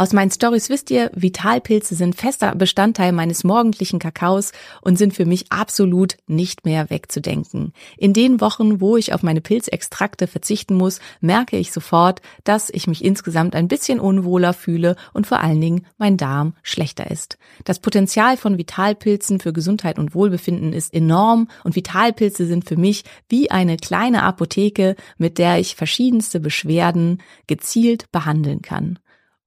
Aus meinen Stories wisst ihr, Vitalpilze sind fester Bestandteil meines morgendlichen Kakaos und sind für mich absolut nicht mehr wegzudenken. In den Wochen, wo ich auf meine Pilzextrakte verzichten muss, merke ich sofort, dass ich mich insgesamt ein bisschen unwohler fühle und vor allen Dingen mein Darm schlechter ist. Das Potenzial von Vitalpilzen für Gesundheit und Wohlbefinden ist enorm und Vitalpilze sind für mich wie eine kleine Apotheke, mit der ich verschiedenste Beschwerden gezielt behandeln kann.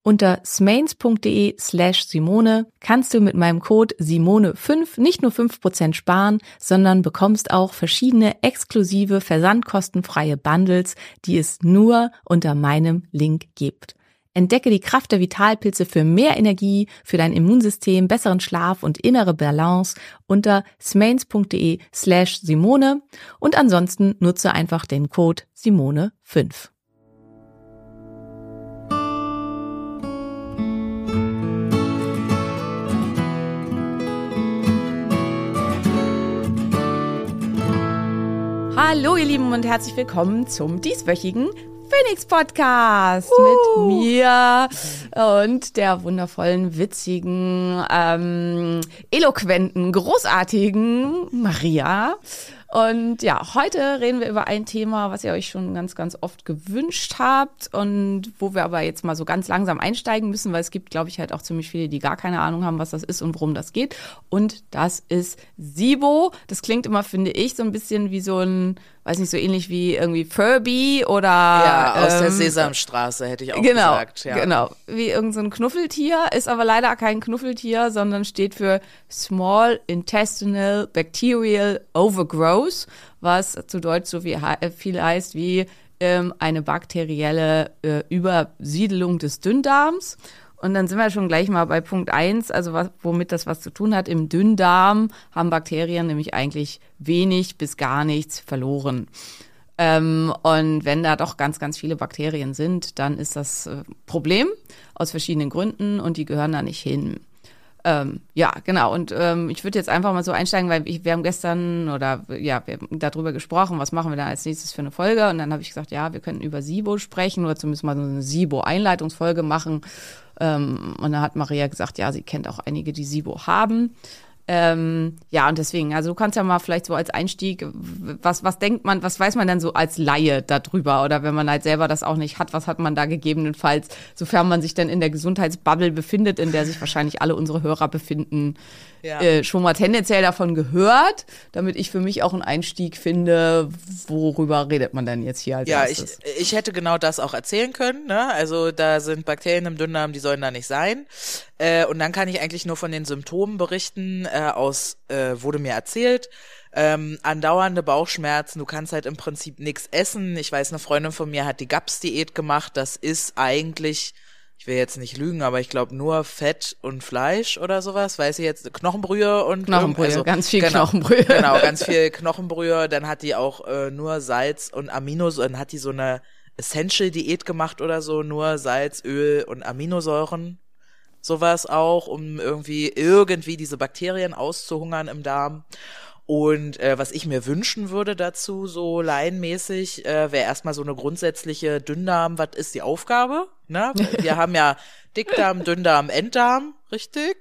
Unter smains.de slash Simone kannst du mit meinem Code Simone5 nicht nur 5% sparen, sondern bekommst auch verschiedene exklusive versandkostenfreie Bundles, die es nur unter meinem Link gibt. Entdecke die Kraft der Vitalpilze für mehr Energie, für dein Immunsystem, besseren Schlaf und innere Balance unter smains.de slash Simone und ansonsten nutze einfach den Code Simone5. Hallo ihr Lieben und herzlich willkommen zum dieswöchigen Phoenix Podcast mit mir und der wundervollen, witzigen, ähm, eloquenten, großartigen Maria. Und ja, heute reden wir über ein Thema, was ihr euch schon ganz, ganz oft gewünscht habt und wo wir aber jetzt mal so ganz langsam einsteigen müssen, weil es gibt, glaube ich, halt auch ziemlich viele, die gar keine Ahnung haben, was das ist und worum das geht. Und das ist SIBO. Das klingt immer, finde ich, so ein bisschen wie so ein, weiß nicht, so ähnlich wie irgendwie Furby oder Ja, aus der ähm, Sesamstraße hätte ich auch genau, gesagt. Ja. Genau, wie irgendein so ein Knuffeltier, ist aber leider kein Knuffeltier, sondern steht für Small Intestinal Bacterial Overgrowth, was zu Deutsch so viel heißt wie ähm, eine bakterielle äh, Übersiedelung des Dünndarms. Und dann sind wir schon gleich mal bei Punkt eins, also was, womit das was zu tun hat. Im Dünndarm haben Bakterien nämlich eigentlich wenig bis gar nichts verloren. Ähm, und wenn da doch ganz, ganz viele Bakterien sind, dann ist das äh, Problem aus verschiedenen Gründen und die gehören da nicht hin. Ähm, ja, genau. Und ähm, ich würde jetzt einfach mal so einsteigen, weil ich, wir haben gestern oder ja, wir haben darüber gesprochen, was machen wir da als nächstes für eine Folge. Und dann habe ich gesagt, ja, wir könnten über SIBO sprechen oder zumindest mal so eine SIBO-Einleitungsfolge machen. Ähm, und dann hat Maria gesagt, ja, sie kennt auch einige, die SIBO haben. Ähm, ja, und deswegen, also du kannst ja mal vielleicht so als Einstieg, was, was denkt man, was weiß man denn so als Laie darüber? Oder wenn man halt selber das auch nicht hat, was hat man da gegebenenfalls, sofern man sich dann in der Gesundheitsbubble befindet, in der sich wahrscheinlich alle unsere Hörer befinden, Ja. äh, schon mal tendenziell davon gehört, damit ich für mich auch einen Einstieg finde, worüber redet man denn jetzt hier als Ja, ich, ich hätte genau das auch erzählen können. Ne? Also da sind Bakterien im Dünndarm, die sollen da nicht sein. Äh, und dann kann ich eigentlich nur von den Symptomen berichten. Äh, aus äh, wurde mir erzählt. Ähm, andauernde Bauchschmerzen, du kannst halt im Prinzip nichts essen. Ich weiß, eine Freundin von mir hat die GAPS-Diät gemacht. Das ist eigentlich, ich will jetzt nicht lügen, aber ich glaube nur Fett und Fleisch oder sowas. Weiß ich jetzt, Knochenbrühe und Knochenbrühe, also, ganz viel genau, Knochenbrühe. Genau, ganz viel Knochenbrühe. Dann hat die auch äh, nur Salz und Aminosäuren. Dann hat die so eine Essential-Diät gemacht oder so, nur Salz, Öl und Aminosäuren. Sowas auch, um irgendwie irgendwie diese Bakterien auszuhungern im Darm. Und äh, was ich mir wünschen würde dazu, so laienmäßig, äh, wäre erstmal so eine grundsätzliche Dünndarm, was ist die Aufgabe? Ne? Wir haben ja Dickdarm, Dünndarm, Enddarm, richtig?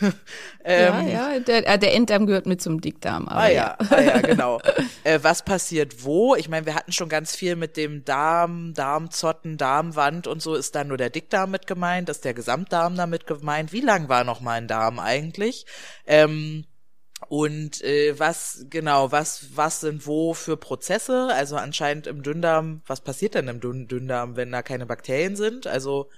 ähm, ja, ja, der, äh, der Enddarm gehört mit zum Dickdarm. Aber Ah ja, ah, ja genau. äh, was passiert wo? Ich meine, wir hatten schon ganz viel mit dem Darm, Darmzotten, Darmwand und so. Ist da nur der Dickdarm mit gemeint? Ist der Gesamtdarm damit gemeint? Wie lang war noch mal ein Darm eigentlich? Ähm, und äh, was genau, was was sind wo für Prozesse? Also anscheinend im Dünndarm. Was passiert denn im Dünn Dünndarm, wenn da keine Bakterien sind? Also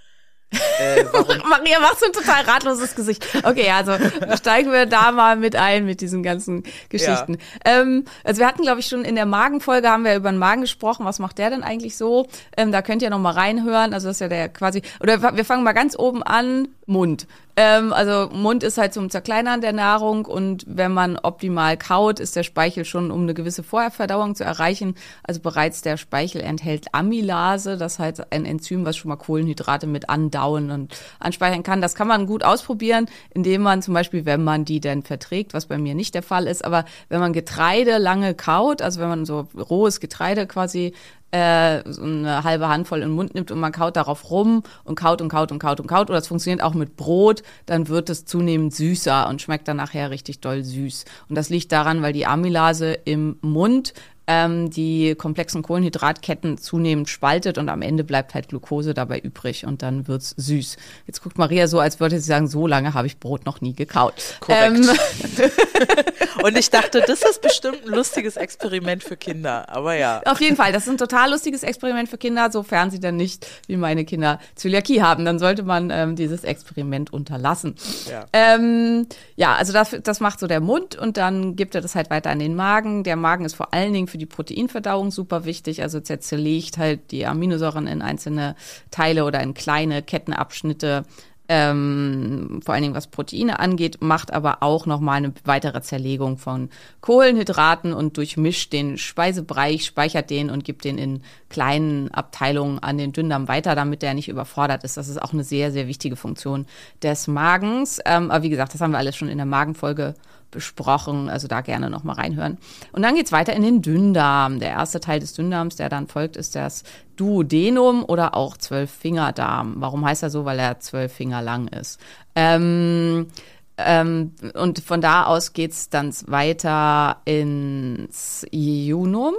äh, warum? Maria macht so ein total ratloses Gesicht. Okay, also steigen wir da mal mit ein mit diesen ganzen Geschichten. Ähm, also wir hatten, glaube ich, schon in der Magenfolge haben wir über den Magen gesprochen. Was macht der denn eigentlich so? Ähm, da könnt ihr noch mal reinhören. Also das ist ja der quasi. Oder wir fangen mal ganz oben an. Mund. Ähm, also Mund ist halt zum Zerkleinern der Nahrung und wenn man optimal kaut, ist der Speichel schon, um eine gewisse Vorherverdauung zu erreichen. Also bereits der Speichel enthält Amylase, das heißt ein Enzym, was schon mal Kohlenhydrate mit andauen und anspeichern kann. Das kann man gut ausprobieren, indem man zum Beispiel, wenn man die denn verträgt, was bei mir nicht der Fall ist, aber wenn man Getreide lange kaut, also wenn man so rohes Getreide quasi äh, so eine halbe Handvoll in den Mund nimmt und man kaut darauf rum und kaut und kaut und kaut und kaut. Oder es funktioniert auch mit Brot, dann wird es zunehmend süßer und schmeckt dann nachher richtig doll süß. Und das liegt daran, weil die Amylase im Mund ähm, die komplexen Kohlenhydratketten zunehmend spaltet und am Ende bleibt halt Glucose dabei übrig und dann wird's süß. Jetzt guckt Maria so, als würde sie sagen, so lange habe ich Brot noch nie gekaut. Korrekt. Ähm, Und ich dachte, das ist bestimmt ein lustiges Experiment für Kinder. Aber ja. Auf jeden Fall, das ist ein total lustiges Experiment für Kinder, sofern sie dann nicht, wie meine Kinder, Zöliakie haben. Dann sollte man ähm, dieses Experiment unterlassen. Ja. Ähm, ja, also das, das macht so der Mund und dann gibt er das halt weiter an den Magen. Der Magen ist vor allen Dingen für die Proteinverdauung super wichtig. Also er zerlegt halt die Aminosäuren in einzelne Teile oder in kleine Kettenabschnitte ähm, vor allen Dingen was Proteine angeht, macht aber auch nochmal eine weitere Zerlegung von Kohlenhydraten und durchmischt den Speisebereich, speichert den und gibt den in kleinen Abteilungen an den Dünndarm weiter, damit der nicht überfordert ist. Das ist auch eine sehr, sehr wichtige Funktion des Magens. Ähm, aber wie gesagt, das haben wir alles schon in der Magenfolge besprochen, also da gerne noch mal reinhören. Und dann geht's weiter in den Dünndarm. Der erste Teil des Dünndarms, der dann folgt, ist das Duodenum oder auch Zwölffingerdarm. Warum heißt er so? Weil er zwölf Finger lang ist. Ähm, ähm, und von da aus geht's dann weiter ins Iunum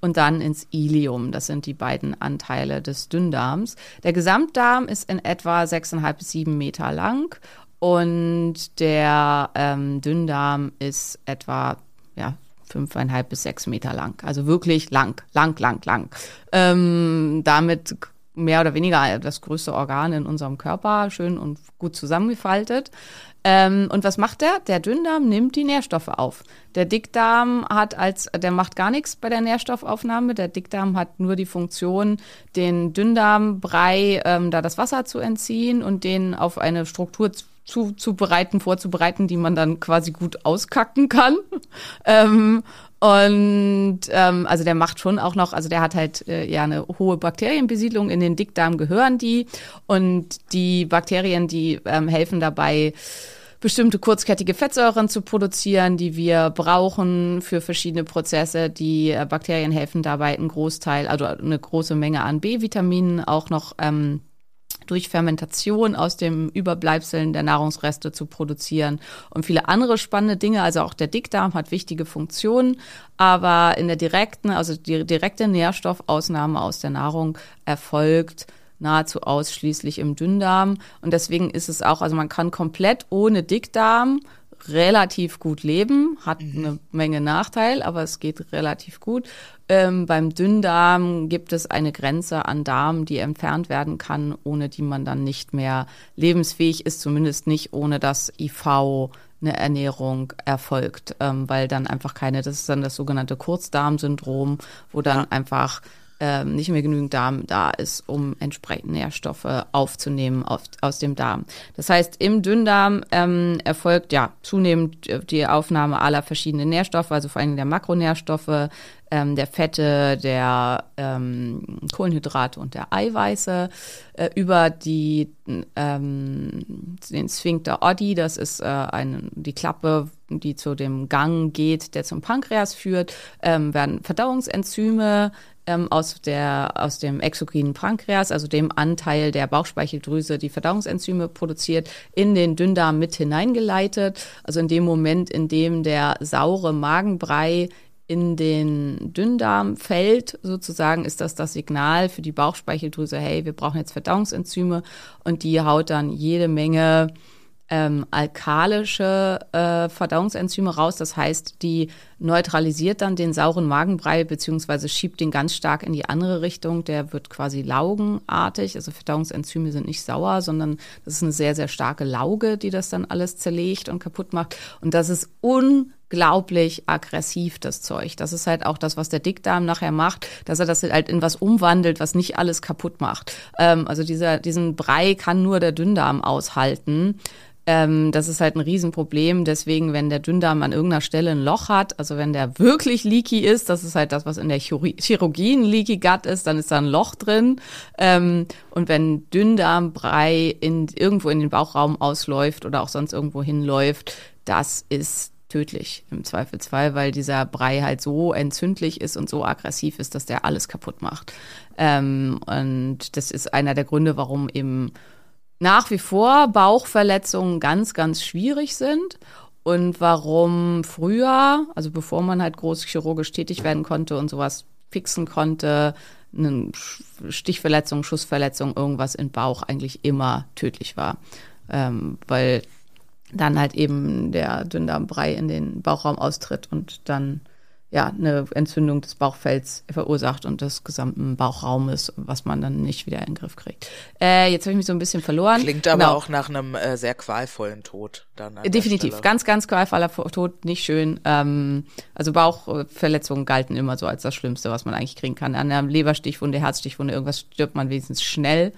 und dann ins Ilium. Das sind die beiden Anteile des Dünndarms. Der Gesamtdarm ist in etwa sechseinhalb bis sieben Meter lang und der ähm, Dünndarm ist etwa ja, fünfeinhalb bis sechs Meter lang. Also wirklich lang, lang, lang, lang. Ähm, damit mehr oder weniger das größte Organ in unserem Körper, schön und gut zusammengefaltet. Ähm, und was macht der? Der Dünndarm nimmt die Nährstoffe auf. Der Dickdarm hat als, der macht gar nichts bei der Nährstoffaufnahme. Der Dickdarm hat nur die Funktion, den Dünndarmbrei, ähm, da das Wasser zu entziehen und den auf eine Struktur zuzubereiten, vorzubereiten, die man dann quasi gut auskacken kann. ähm, und ähm, also der macht schon auch noch, also der hat halt äh, ja eine hohe Bakterienbesiedlung in den Dickdarm gehören die und die Bakterien, die ähm, helfen dabei bestimmte kurzkettige Fettsäuren zu produzieren, die wir brauchen für verschiedene Prozesse. Die äh, Bakterien helfen dabei, einen Großteil, also eine große Menge an B-Vitaminen auch noch ähm, durch Fermentation aus dem Überbleibseln der Nahrungsreste zu produzieren und viele andere spannende Dinge. Also auch der Dickdarm hat wichtige Funktionen, aber in der direkten, also die direkte Nährstoffausnahme aus der Nahrung erfolgt nahezu ausschließlich im Dünndarm. Und deswegen ist es auch, also man kann komplett ohne Dickdarm relativ gut leben, hat eine Menge Nachteil, aber es geht relativ gut. Ähm, beim Dünndarm gibt es eine Grenze an Darm, die entfernt werden kann, ohne die man dann nicht mehr lebensfähig ist, zumindest nicht ohne dass IV eine Ernährung erfolgt, ähm, weil dann einfach keine, das ist dann das sogenannte Kurzdarmsyndrom, wo dann einfach ähm, nicht mehr genügend Darm da ist, um entsprechend Nährstoffe aufzunehmen auf, aus dem Darm. Das heißt, im Dünndarm ähm, erfolgt ja zunehmend die Aufnahme aller verschiedenen Nährstoffe, also vor allem der Makronährstoffe, ähm, der Fette, der ähm, Kohlenhydrate und der Eiweiße äh, über die ähm, den Sphincter Oddi, das ist äh, eine, die Klappe die zu dem Gang geht, der zum Pankreas führt, ähm, werden Verdauungsenzyme ähm, aus, der, aus dem exokrinen Pankreas, also dem Anteil der Bauchspeicheldrüse, die Verdauungsenzyme produziert, in den Dünndarm mit hineingeleitet. Also in dem Moment, in dem der saure Magenbrei in den Dünndarm fällt, sozusagen, ist das das Signal für die Bauchspeicheldrüse, hey, wir brauchen jetzt Verdauungsenzyme und die haut dann jede Menge ähm, alkalische äh, Verdauungsenzyme raus. Das heißt, die neutralisiert dann den sauren Magenbrei beziehungsweise schiebt den ganz stark in die andere Richtung. Der wird quasi laugenartig. Also Verdauungsenzyme sind nicht sauer, sondern das ist eine sehr, sehr starke Lauge, die das dann alles zerlegt und kaputt macht. Und das ist unglaublich aggressiv, das Zeug. Das ist halt auch das, was der Dickdarm nachher macht, dass er das halt in was umwandelt, was nicht alles kaputt macht. Ähm, also dieser, diesen Brei kann nur der Dünndarm aushalten. Ähm, das ist halt ein Riesenproblem. Deswegen, wenn der Dünndarm an irgendeiner Stelle ein Loch hat, also wenn der wirklich leaky ist, das ist halt das, was in der Chirurgie ein Leaky Gut ist, dann ist da ein Loch drin. Ähm, und wenn Dünndarmbrei in, irgendwo in den Bauchraum ausläuft oder auch sonst irgendwo hinläuft, das ist tödlich im Zweifelsfall, weil dieser Brei halt so entzündlich ist und so aggressiv ist, dass der alles kaputt macht. Ähm, und das ist einer der Gründe, warum eben nach wie vor Bauchverletzungen ganz, ganz schwierig sind und warum früher, also bevor man halt groß chirurgisch tätig werden konnte und sowas fixen konnte, eine Stichverletzung, Schussverletzung, irgendwas im Bauch eigentlich immer tödlich war. Ähm, weil dann halt eben der Dünndarmbrei in den Bauchraum austritt und dann ja, eine Entzündung des Bauchfells verursacht und des gesamten Bauchraumes, was man dann nicht wieder in den Griff kriegt. Äh, jetzt habe ich mich so ein bisschen verloren. Klingt aber genau. auch nach einem äh, sehr qualvollen Tod. Dann Definitiv, ganz, ganz qualvoller Tod, nicht schön. Ähm, also Bauchverletzungen galten immer so als das Schlimmste, was man eigentlich kriegen kann. An einer Leberstichwunde, Herzstichwunde, irgendwas stirbt man wenigstens schnell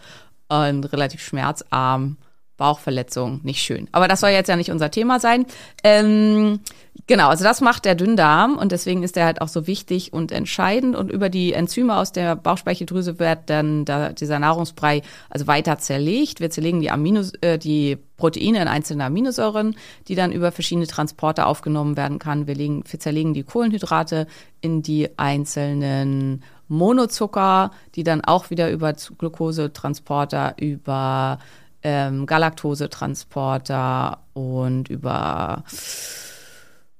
und relativ schmerzarm. Bauchverletzung, nicht schön. Aber das soll jetzt ja nicht unser Thema sein. Ähm, genau, also das macht der Dünndarm und deswegen ist der halt auch so wichtig und entscheidend. Und über die Enzyme aus der Bauchspeicheldrüse wird dann da, dieser Nahrungsbrei also weiter zerlegt. Wir zerlegen die Aminos, äh, die Proteine in einzelne Aminosäuren, die dann über verschiedene Transporte aufgenommen werden kann. Wir, legen, wir zerlegen die Kohlenhydrate in die einzelnen Monozucker, die dann auch wieder über Glukosetransporter, über ähm, Galaktosetransporter und über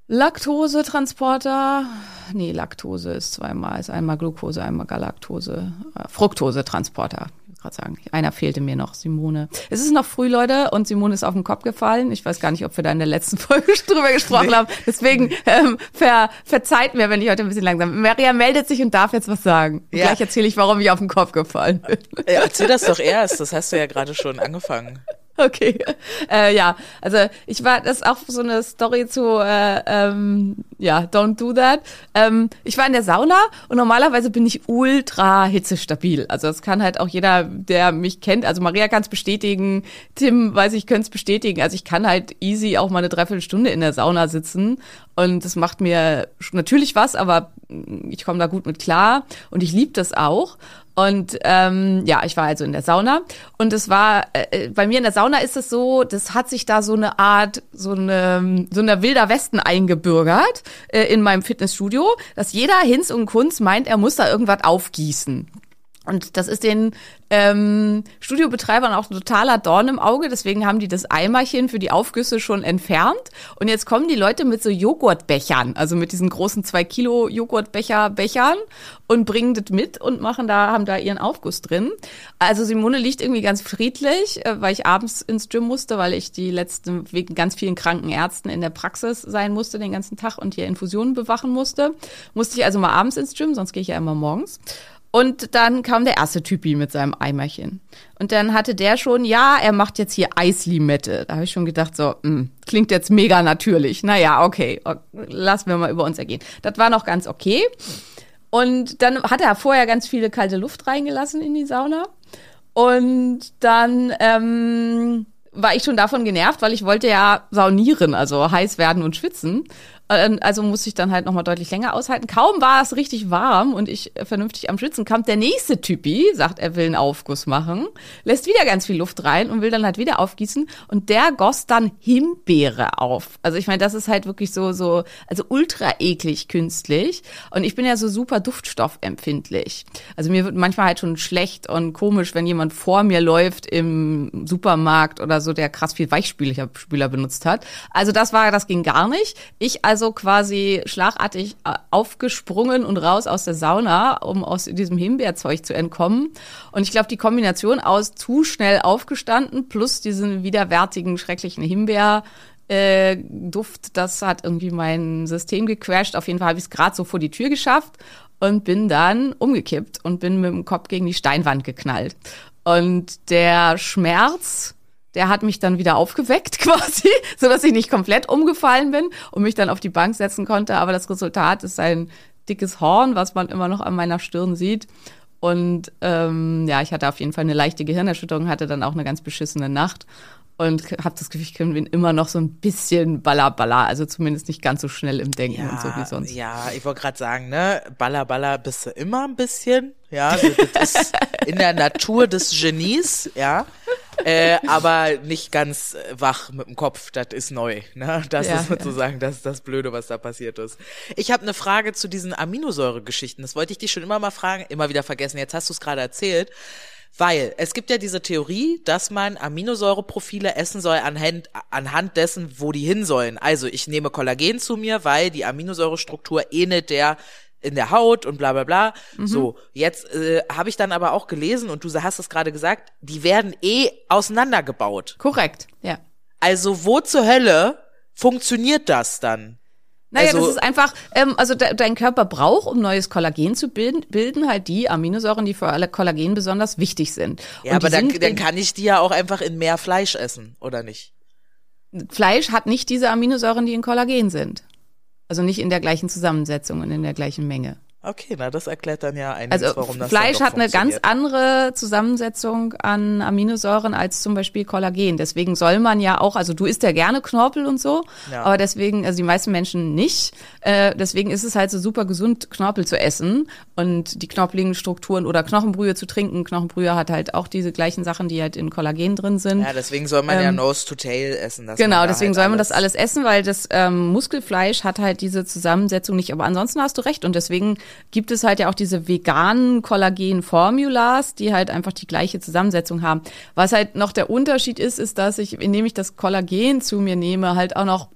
Laktosetransporter. Nee, Laktose ist zweimal, ist einmal Glucose, einmal Galaktose, äh, Fructosetransporter gerade sagen. Einer fehlte mir noch, Simone. Es ist noch früh, Leute, und Simone ist auf den Kopf gefallen. Ich weiß gar nicht, ob wir da in der letzten Folge drüber gesprochen nee. haben. Deswegen ähm, ver, verzeiht mir, wenn ich heute ein bisschen langsam bin. Maria meldet sich und darf jetzt was sagen. Ja. Gleich erzähle ich, warum ich auf den Kopf gefallen bin. Ja, erzähl das doch erst. Das hast du ja gerade schon angefangen. Okay. Äh, ja, also ich war, das ist auch so eine Story zu, äh, ähm, ja, don't do that. Ähm, ich war in der Sauna und normalerweise bin ich ultra hitzestabil. Also das kann halt auch jeder, der mich kennt. Also Maria kann es bestätigen, Tim weiß ich, könnte es bestätigen. Also ich kann halt easy auch mal eine Dreiviertelstunde in der Sauna sitzen und das macht mir natürlich was, aber ich komme da gut mit klar und ich liebe das auch. Und ähm, ja, ich war also in der Sauna und es war äh, bei mir in der Sauna ist es so, das hat sich da so eine Art so eine so eine wilder Westen eingebürgert äh, in meinem Fitnessstudio, dass jeder Hinz und Kunz meint, er muss da irgendwas aufgießen. Und das ist den ähm, Studiobetreibern auch ein totaler Dorn im Auge. Deswegen haben die das Eimerchen für die Aufgüsse schon entfernt. Und jetzt kommen die Leute mit so Joghurtbechern, also mit diesen großen zwei Kilo Joghurtbecher-Bechern und bringen das mit und machen da, haben da ihren Aufguss drin. Also Simone liegt irgendwie ganz friedlich, äh, weil ich abends ins Gym musste, weil ich die letzten, wegen ganz vielen kranken Ärzten in der Praxis sein musste den ganzen Tag und hier Infusionen bewachen musste. Musste ich also mal abends ins Gym, sonst gehe ich ja immer morgens. Und dann kam der erste Typi mit seinem Eimerchen. Und dann hatte der schon, ja, er macht jetzt hier Eislimette. Da habe ich schon gedacht, so, mh, hm, klingt jetzt mega natürlich. Naja, okay, lassen wir mal über uns ergehen. Das war noch ganz okay. Und dann hat er vorher ganz viele kalte Luft reingelassen in die Sauna. Und dann ähm, war ich schon davon genervt, weil ich wollte ja saunieren, also heiß werden und schwitzen. Ähm, Also musste ich dann halt nochmal deutlich länger aushalten. Kaum war es richtig warm und ich äh, vernünftig am Schwitzen, kam der nächste Typi, sagt, er will einen Aufguss machen, lässt wieder ganz viel Luft rein und will dann halt wieder aufgießen und der goss dann Himbeere auf. Also ich meine, das ist halt wirklich so, so, also ultra eklig künstlich und ich bin ja so super duftstoffempfindlich. Also mir wird manchmal halt schon schlecht und komisch, wenn jemand vor mir läuft im Supermarkt oder so, der krass viel Weichspüler Spüler benutzt hat. Also das war, das ging gar nicht. Ich also quasi schlagartig äh, aufgesprungen und raus aus der Sauna, um aus diesem Himbeerzeug zu entkommen. Und ich glaube, die Kombination aus zu schnell aufgestanden plus diesen widerwärtigen, schrecklichen Himbeer, äh, das hat irgendwie mein System gecrashed. Auf jeden Fall habe ich es gerade so vor die Tür geschafft und bin dann umgekippt und bin mit dem Kopf gegen die Steinwand geknallt. Und der Schmerz, der hat mich dann wieder aufgeweckt quasi, so dass ich nicht komplett umgefallen bin und mich dann auf die Bank setzen konnte. Aber das Resultat ist ein dickes Horn, was man immer noch an meiner Stirn sieht. Und ähm, ja, ich hatte auf jeden Fall eine leichte Gehirnerschütterung, hatte dann auch eine ganz beschissene Nacht und habe das Gefühl, ich bin immer noch so ein bisschen balla balla, also zumindest nicht ganz so schnell im Denken und so wie sonst. ja, ich wollte gerade sagen, ne, Baller, Baller bist du immer ein bisschen, ja, also das ist in der Natur des Genies, ja, äh, aber nicht ganz äh, wach mit dem Kopf, das ist neu, ne, das Ja, ist sozusagen das, das Blöde, was da passiert ist. Ich habe eine Frage zu diesen Aminosäure-Geschichten, das wollte ich dich schon immer mal fragen, immer wieder vergessen, jetzt hast du es gerade erzählt, weil es gibt ja diese Theorie, dass man Aminosäureprofile essen soll anhand, anhand dessen, wo die hin sollen. Also ich nehme Kollagen zu mir, weil die Aminosäurestruktur ähnelt der in der Haut und bla bla bla. So, jetzt äh, habe ich dann aber auch gelesen, und du hast es gerade gesagt, die werden eh auseinandergebaut. Korrekt, ja. Also wo zur Hölle funktioniert das dann? Naja, Also- das ist einfach, ähm, also de dein Körper braucht, um neues Kollagen zu bilden, bilden halt die Aminosäuren, die für alle Kollagen besonders wichtig sind. Ja, Und aber dann, dann kann ich die ja auch einfach in mehr Fleisch essen, oder nicht? Fleisch hat nicht diese Aminosäuren, die in Kollagen sind. Also nicht in der gleichen Zusammensetzung und in der gleichen Menge. Okay, na das erklärt dann ja einiges, Also warum das Fleisch hat eine ganz andere Zusammensetzung an Aminosäuren als zum Beispiel Kollagen. Deswegen soll man ja auch, also du isst ja gerne Knorpel und so, Ja. aber deswegen, also die meisten Menschen nicht. Äh, deswegen ist es halt so super gesund, Knorpel zu essen und die knorpeligen Strukturen oder Knochenbrühe zu trinken. Knochenbrühe hat halt auch diese gleichen Sachen, die halt in Kollagen drin sind. Ja, deswegen soll man ja Ähm, Nose to Tail essen. Genau, deswegen halt soll man das alles essen, weil das ähm, Muskelfleisch hat halt diese Zusammensetzung nicht. Aber ansonsten hast du recht und deswegen gibt es halt ja auch diese veganen Kollagen-Formulas, die halt einfach die gleiche Zusammensetzung haben. Was halt noch der Unterschied ist, ist, dass ich, indem ich das Kollagen zu mir nehme, halt auch noch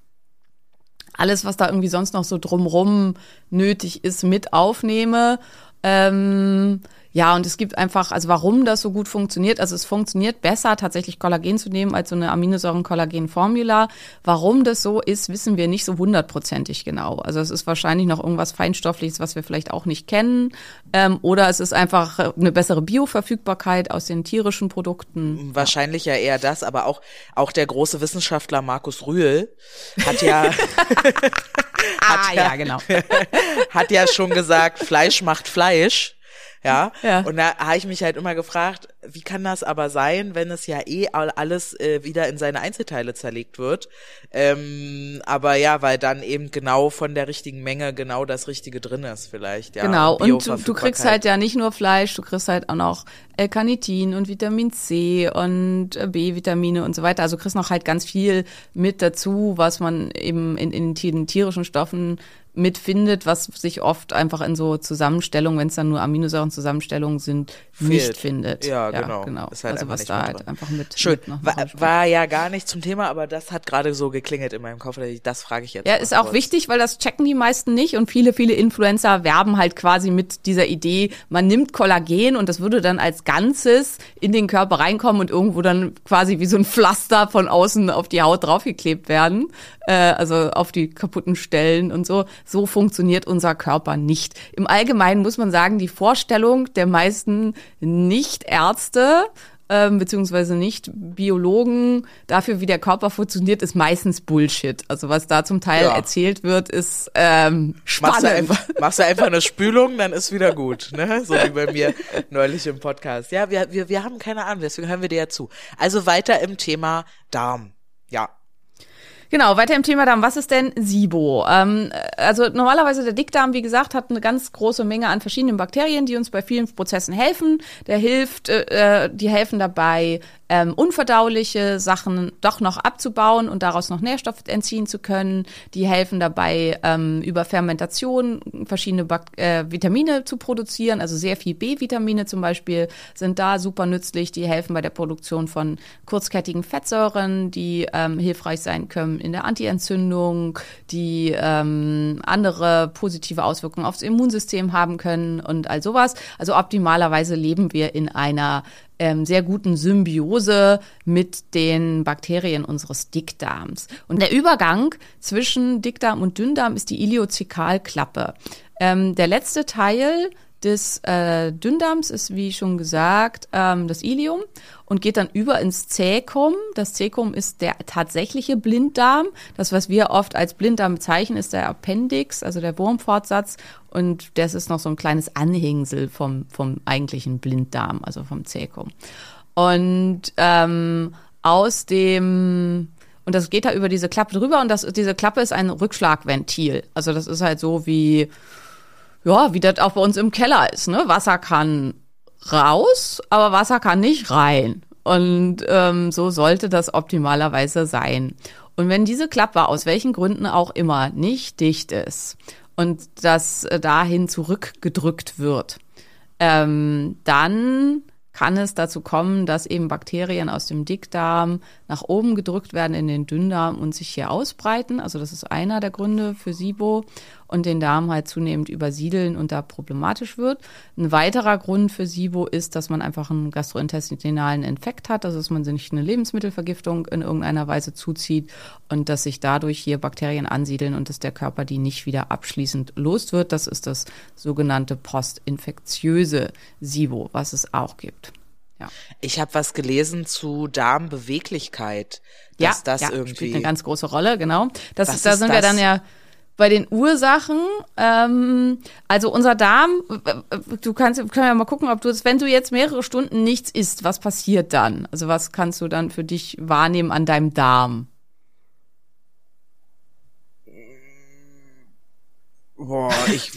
alles, was da irgendwie sonst noch so drumrum nötig ist, mit aufnehme. Ähm, ja, und es gibt einfach, also warum das so gut funktioniert, also es funktioniert besser, tatsächlich Kollagen zu nehmen, als so eine Aminosäuren-Kollagen-Formula. Warum das so ist, wissen wir nicht so hundertprozentig genau. Also es ist wahrscheinlich noch irgendwas Feinstoffliches, was wir vielleicht auch nicht kennen. Ähm, oder es ist einfach eine bessere Bioverfügbarkeit aus den tierischen Produkten. Wahrscheinlich ja eher das, aber auch, auch der große Wissenschaftler Markus Rühl hat ja, Ah, ja, genau. hat ja schon gesagt, Fleisch macht Fleisch. Ja. Ja. Und da habe ich mich halt immer gefragt, wie kann das aber sein, wenn es ja eh all- alles äh, wieder in seine Einzelteile zerlegt wird? Ähm, aber ja, weil dann eben genau von der richtigen Menge genau das Richtige drin ist, vielleicht. Ja. Genau, und du, du kriegst halt ja nicht nur Fleisch, du kriegst halt auch noch L-Carnitin und Vitamin C und äh, B-Vitamine und so weiter. Also du kriegst noch halt ganz viel mit dazu, was man eben in, in den tierischen Stoffen mitfindet, was sich oft einfach in so Zusammenstellungen, wenn es dann nur Aminosäuren-Zusammenstellungen sind, nicht Fehlt. findet. Ja, genau. Ist halt also was nicht da halt drin. einfach mit, Schön. mit War, war ja gar nicht zum Thema, aber das hat gerade so geklingelt in meinem Kopf. Das frage ich jetzt. Ja, ist auch kurz. wichtig, weil das checken die meisten nicht und viele, viele Influencer werben halt quasi mit dieser Idee, man nimmt Kollagen und das würde dann als Ganzes in den Körper reinkommen und irgendwo dann quasi wie so ein Pflaster von außen auf die Haut draufgeklebt werden, äh, also auf die kaputten Stellen und so. So funktioniert unser Körper nicht. Im Allgemeinen muss man sagen, die Vorstellung der meisten Nicht-Ärzte, ähm, beziehungsweise nicht Biologen dafür, wie der Körper funktioniert, ist meistens Bullshit. Also was da zum Teil Ja. erzählt wird, ist ähm, Machst du, spannend. einfach, machst du einfach eine Spülung, dann ist wieder gut, ne? So wie bei mir neulich im Podcast. Ja, wir, wir, wir haben keine Ahnung, deswegen hören wir dir ja zu. Also weiter im Thema Darm. Ja. Genau, weiter im Thema Darm. Was ist denn SIBO? Ähm, also normalerweise der Dickdarm, wie gesagt, hat eine ganz große Menge an verschiedenen Bakterien, die uns bei vielen Prozessen helfen. Der hilft, äh, die helfen dabei, ähm, unverdauliche Sachen doch noch abzubauen und daraus noch Nährstoffe entziehen zu können. Die helfen dabei, ähm, über Fermentation verschiedene Bak äh, Vitamine zu produzieren. Also sehr viel B-Vitamine zum Beispiel sind da super nützlich. Die helfen bei der Produktion von kurzkettigen Fettsäuren, die ähm, hilfreich sein können in der Antientzündung, die ähm, andere positive Auswirkungen aufs Immunsystem haben können und all sowas. Also optimalerweise leben wir in einer ähm, sehr guten Symbiose mit den Bakterien unseres Dickdarms. Und der Übergang zwischen Dickdarm und Dünndarm ist die Iliozekalklappe. Ähm, der letzte Teil des äh, Dünndarms ist, wie schon gesagt, ähm, das Ilium und geht dann über ins Zäkum. Das Zäkum ist der tatsächliche Blinddarm. Das, was wir oft als Blinddarm bezeichnen, ist der Appendix, also der Wurmfortsatz. Und das ist noch so ein kleines Anhängsel vom, vom eigentlichen Blinddarm, also vom Zäkum. Und ähm, aus dem und das geht da über diese Klappe drüber und das, diese Klappe ist ein Rückschlagventil. Also das ist halt so wie, ja, wie das auch bei uns im Keller ist. Ne? Wasser kann raus, aber Wasser kann nicht rein. Und ähm, so sollte das optimalerweise sein. Und wenn diese Klappe aus welchen Gründen auch immer nicht dicht ist und das äh, dahin zurückgedrückt wird, ähm, dann kann es dazu kommen, dass eben Bakterien aus dem Dickdarm nach oben gedrückt werden in den Dünndarm und sich hier ausbreiten. Also das ist einer der Gründe für SIBO und den Darm halt zunehmend übersiedeln und da problematisch wird. Ein weiterer Grund für SIBO ist, dass man einfach einen gastrointestinalen Infekt hat, also dass man sich eine Lebensmittelvergiftung in irgendeiner Weise zuzieht und dass sich dadurch hier Bakterien ansiedeln und dass der Körper die nicht wieder abschließend los wird. Das ist das sogenannte postinfektiöse SIBO, was es auch gibt. Ja. Ich habe was gelesen zu Darmbeweglichkeit. Dass ja, das ja, irgendwie spielt eine ganz große Rolle, genau. Das, da sind wir das? dann ja bei den Ursachen. Ähm, also unser Darm, du kannst, können wir mal gucken, ob du wenn du jetzt mehrere Stunden nichts isst, was passiert dann? Also was kannst du dann für dich wahrnehmen an deinem Darm? Boah, ich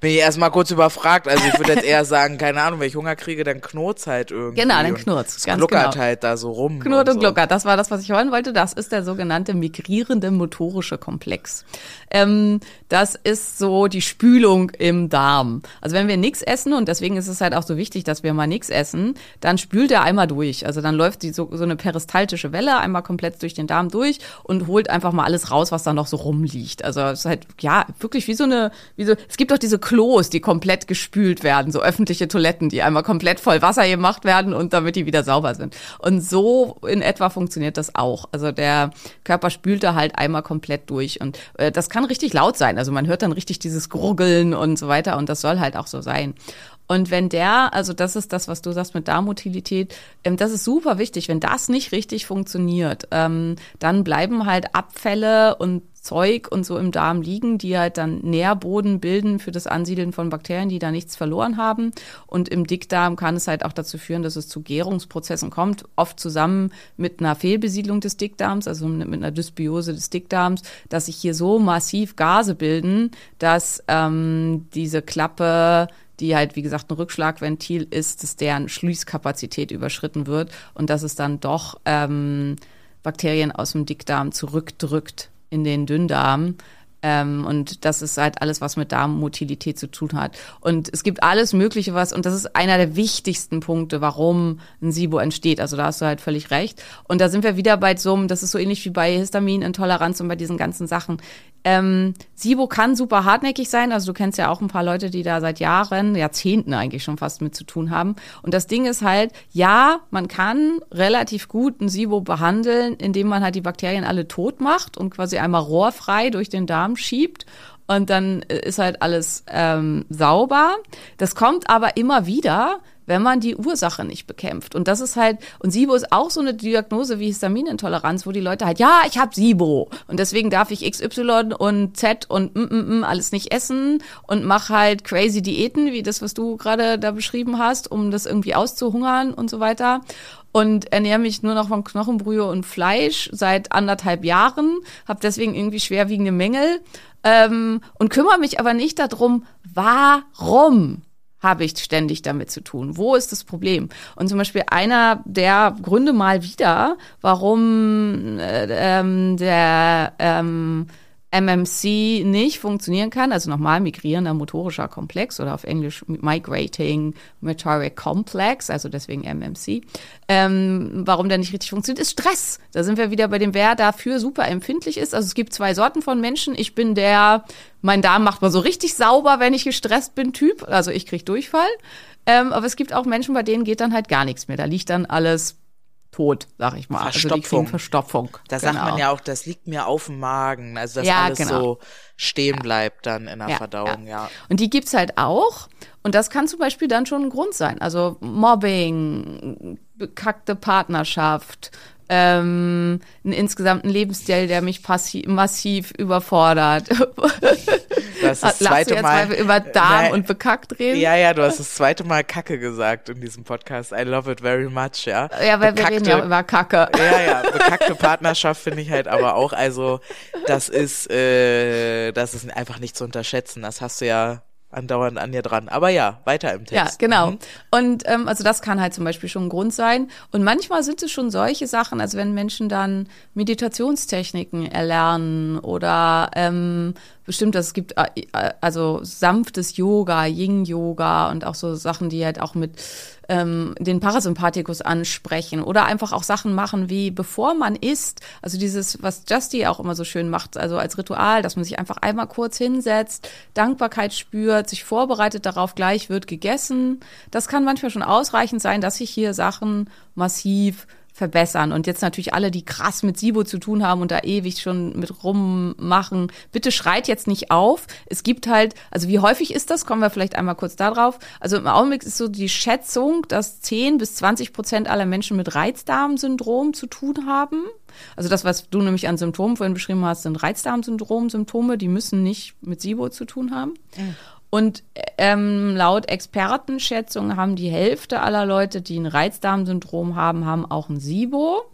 bin hier erstmal kurz überfragt. Also ich würde jetzt eher sagen, keine Ahnung, wenn ich Hunger kriege, dann knurrt's halt irgendwie. Genau, dann und knurrt's, Es gluckert genau. halt da so rum. Knurrt und so. gluckert, das war das, was ich hören wollte. Das ist der sogenannte migrierende motorische Komplex. Ähm, das ist so die Spülung im Darm. Also wenn wir nichts essen, und deswegen ist es halt auch so wichtig, dass wir mal nichts essen, dann spült er einmal durch. Also dann läuft die so, so eine peristaltische Welle einmal komplett durch den Darm durch und holt einfach mal alles raus, was da noch so rumliegt. Also es ist halt, ja, wirklich wie so eine, wie so, es gibt doch diese Klos, die komplett gespült werden, so öffentliche Toiletten, die einmal komplett voll Wasser gemacht werden und damit die wieder sauber sind. Und so in etwa funktioniert das auch. Also der Körper spült da halt einmal komplett durch und äh, das kann richtig laut sein. Also man hört dann richtig dieses Gurgeln und so weiter und das soll halt auch so sein. Und wenn der, also das ist das, was du sagst mit Darmmotilität, ähm, das ist super wichtig. Wenn das nicht richtig funktioniert, ähm, dann bleiben halt Abfälle und Zeug und so im Darm liegen, die halt dann Nährboden bilden für das Ansiedeln von Bakterien, die da nichts verloren haben. Und im Dickdarm kann es halt auch dazu führen, dass es zu Gärungsprozessen kommt, oft zusammen mit einer Fehlbesiedlung des Dickdarms, also mit einer Dysbiose des Dickdarms, dass sich hier so massiv Gase bilden, dass ähm, diese Klappe die halt, wie gesagt, ein Rückschlagventil ist, dass deren Schließkapazität überschritten wird und dass es dann doch ähm, Bakterien aus dem Dickdarm zurückdrückt in den Dünndarm. Ähm, und das ist halt alles, was mit Darmmotilität zu tun hat. Und es gibt alles Mögliche, was, und das ist einer der wichtigsten Punkte, warum ein SIBO entsteht. Also da hast du halt völlig recht. Und da sind wir wieder bei so einem, das ist so ähnlich wie bei Histaminintoleranz und bei diesen ganzen Sachen. Ähm, SIBO kann super hartnäckig sein. Also du kennst ja auch ein paar Leute, die da seit Jahren, Jahrzehnten eigentlich schon fast mit zu tun haben. Und das Ding ist halt, ja, man kann relativ gut ein SIBO behandeln, indem man halt die Bakterien alle tot macht und quasi einmal rohrfrei durch den Darm schiebt. Und dann ist halt alles ähm, sauber. Das kommt aber immer wieder, wenn man die Ursache nicht bekämpft. Und das ist halt, und SIBO ist auch so eine Diagnose wie Histaminintoleranz, wo die Leute halt, ja, ich habe SIBO. Und deswegen darf ich XY und Z und mm, mm, mm, alles nicht essen und mach halt crazy Diäten, wie das, was du gerade da beschrieben hast, um das irgendwie auszuhungern und so weiter. Und ernähre mich nur noch von Knochenbrühe und Fleisch seit anderthalb Jahren, habe deswegen irgendwie schwerwiegende Mängel ähm, und kümmere mich aber nicht darum, warum habe ich ständig damit zu tun? Wo ist das Problem? Und zum Beispiel einer der Gründe mal wieder, warum äh, ähm, der ähm, MMC nicht funktionieren kann, also nochmal migrierender motorischer Komplex oder auf Englisch Migrating Motoric Complex, also deswegen MMC. Ähm, warum der nicht richtig funktioniert, ist Stress. Da sind wir wieder bei dem, wer dafür super empfindlich ist. Also es gibt zwei Sorten von Menschen. Ich bin der, mein Darm macht mal so richtig sauber, wenn ich gestresst bin, Typ. Also ich krieg Durchfall. Ähm, aber es gibt auch Menschen, bei denen geht dann halt gar nichts mehr. Da liegt dann alles tot, sag ich mal. Verstopfung. Also Verstopfung. Da genau. sagt man ja auch, das liegt mir auf dem Magen. Also dass Ja, alles genau. so stehen bleibt dann in der Ja, Verdauung, ja. Und die gibt's halt auch. Und das kann zum Beispiel dann schon ein Grund sein. Also Mobbing, bekackte Partnerschaft, ähm, einen insgesamten Lebensstil, der mich passi- massiv überfordert. Das ist das Lachst du zweite jetzt, Mal. wir über Darm Nein. und bekackt reden? Ja, ja, du hast das zweite Mal Kacke gesagt in diesem Podcast. I love it very much, ja. Ja, weil wir reden ja über Kacke. Ja, ja, bekackte Partnerschaft finde ich halt aber auch, also das ist, äh, das ist einfach nicht zu unterschätzen. Das hast du ja andauernd an dir dran. Aber ja, weiter im Text. Ja, genau. Mhm. Und ähm, also das kann halt zum Beispiel schon ein Grund sein. Und manchmal sind es schon solche Sachen, also wenn Menschen dann Meditationstechniken erlernen oder ähm, bestimmt, es gibt äh, äh, also sanftes Yoga, Yin-Yoga und auch so Sachen, die halt auch mit ähm, den Parasympathikus ansprechen oder einfach auch Sachen machen wie bevor man isst, also dieses, was Justy auch immer so schön macht, also als Ritual, dass man sich einfach einmal kurz hinsetzt, Dankbarkeit spürt, sich vorbereitet darauf, gleich wird gegessen. Das kann manchmal schon ausreichend sein, dass sich hier Sachen massiv verbessern. Und jetzt natürlich alle, die krass mit SIBO zu tun haben und da ewig schon mit rummachen, bitte schreit jetzt nicht auf. Es gibt halt, also wie häufig ist das? Kommen wir vielleicht einmal kurz da drauf. Also im Augenblick ist so die Schätzung, dass 10 bis 20 Prozent aller Menschen mit Reizdarmsyndrom zu tun haben. Also das, was du nämlich an Symptomen vorhin beschrieben hast, sind Reizdarmsyndrom-Symptome, die müssen nicht mit SIBO zu tun haben. Und ähm, laut Expertenschätzungen haben die Hälfte aller Leute, die ein Reizdarmsyndrom haben, haben auch ein SIBO.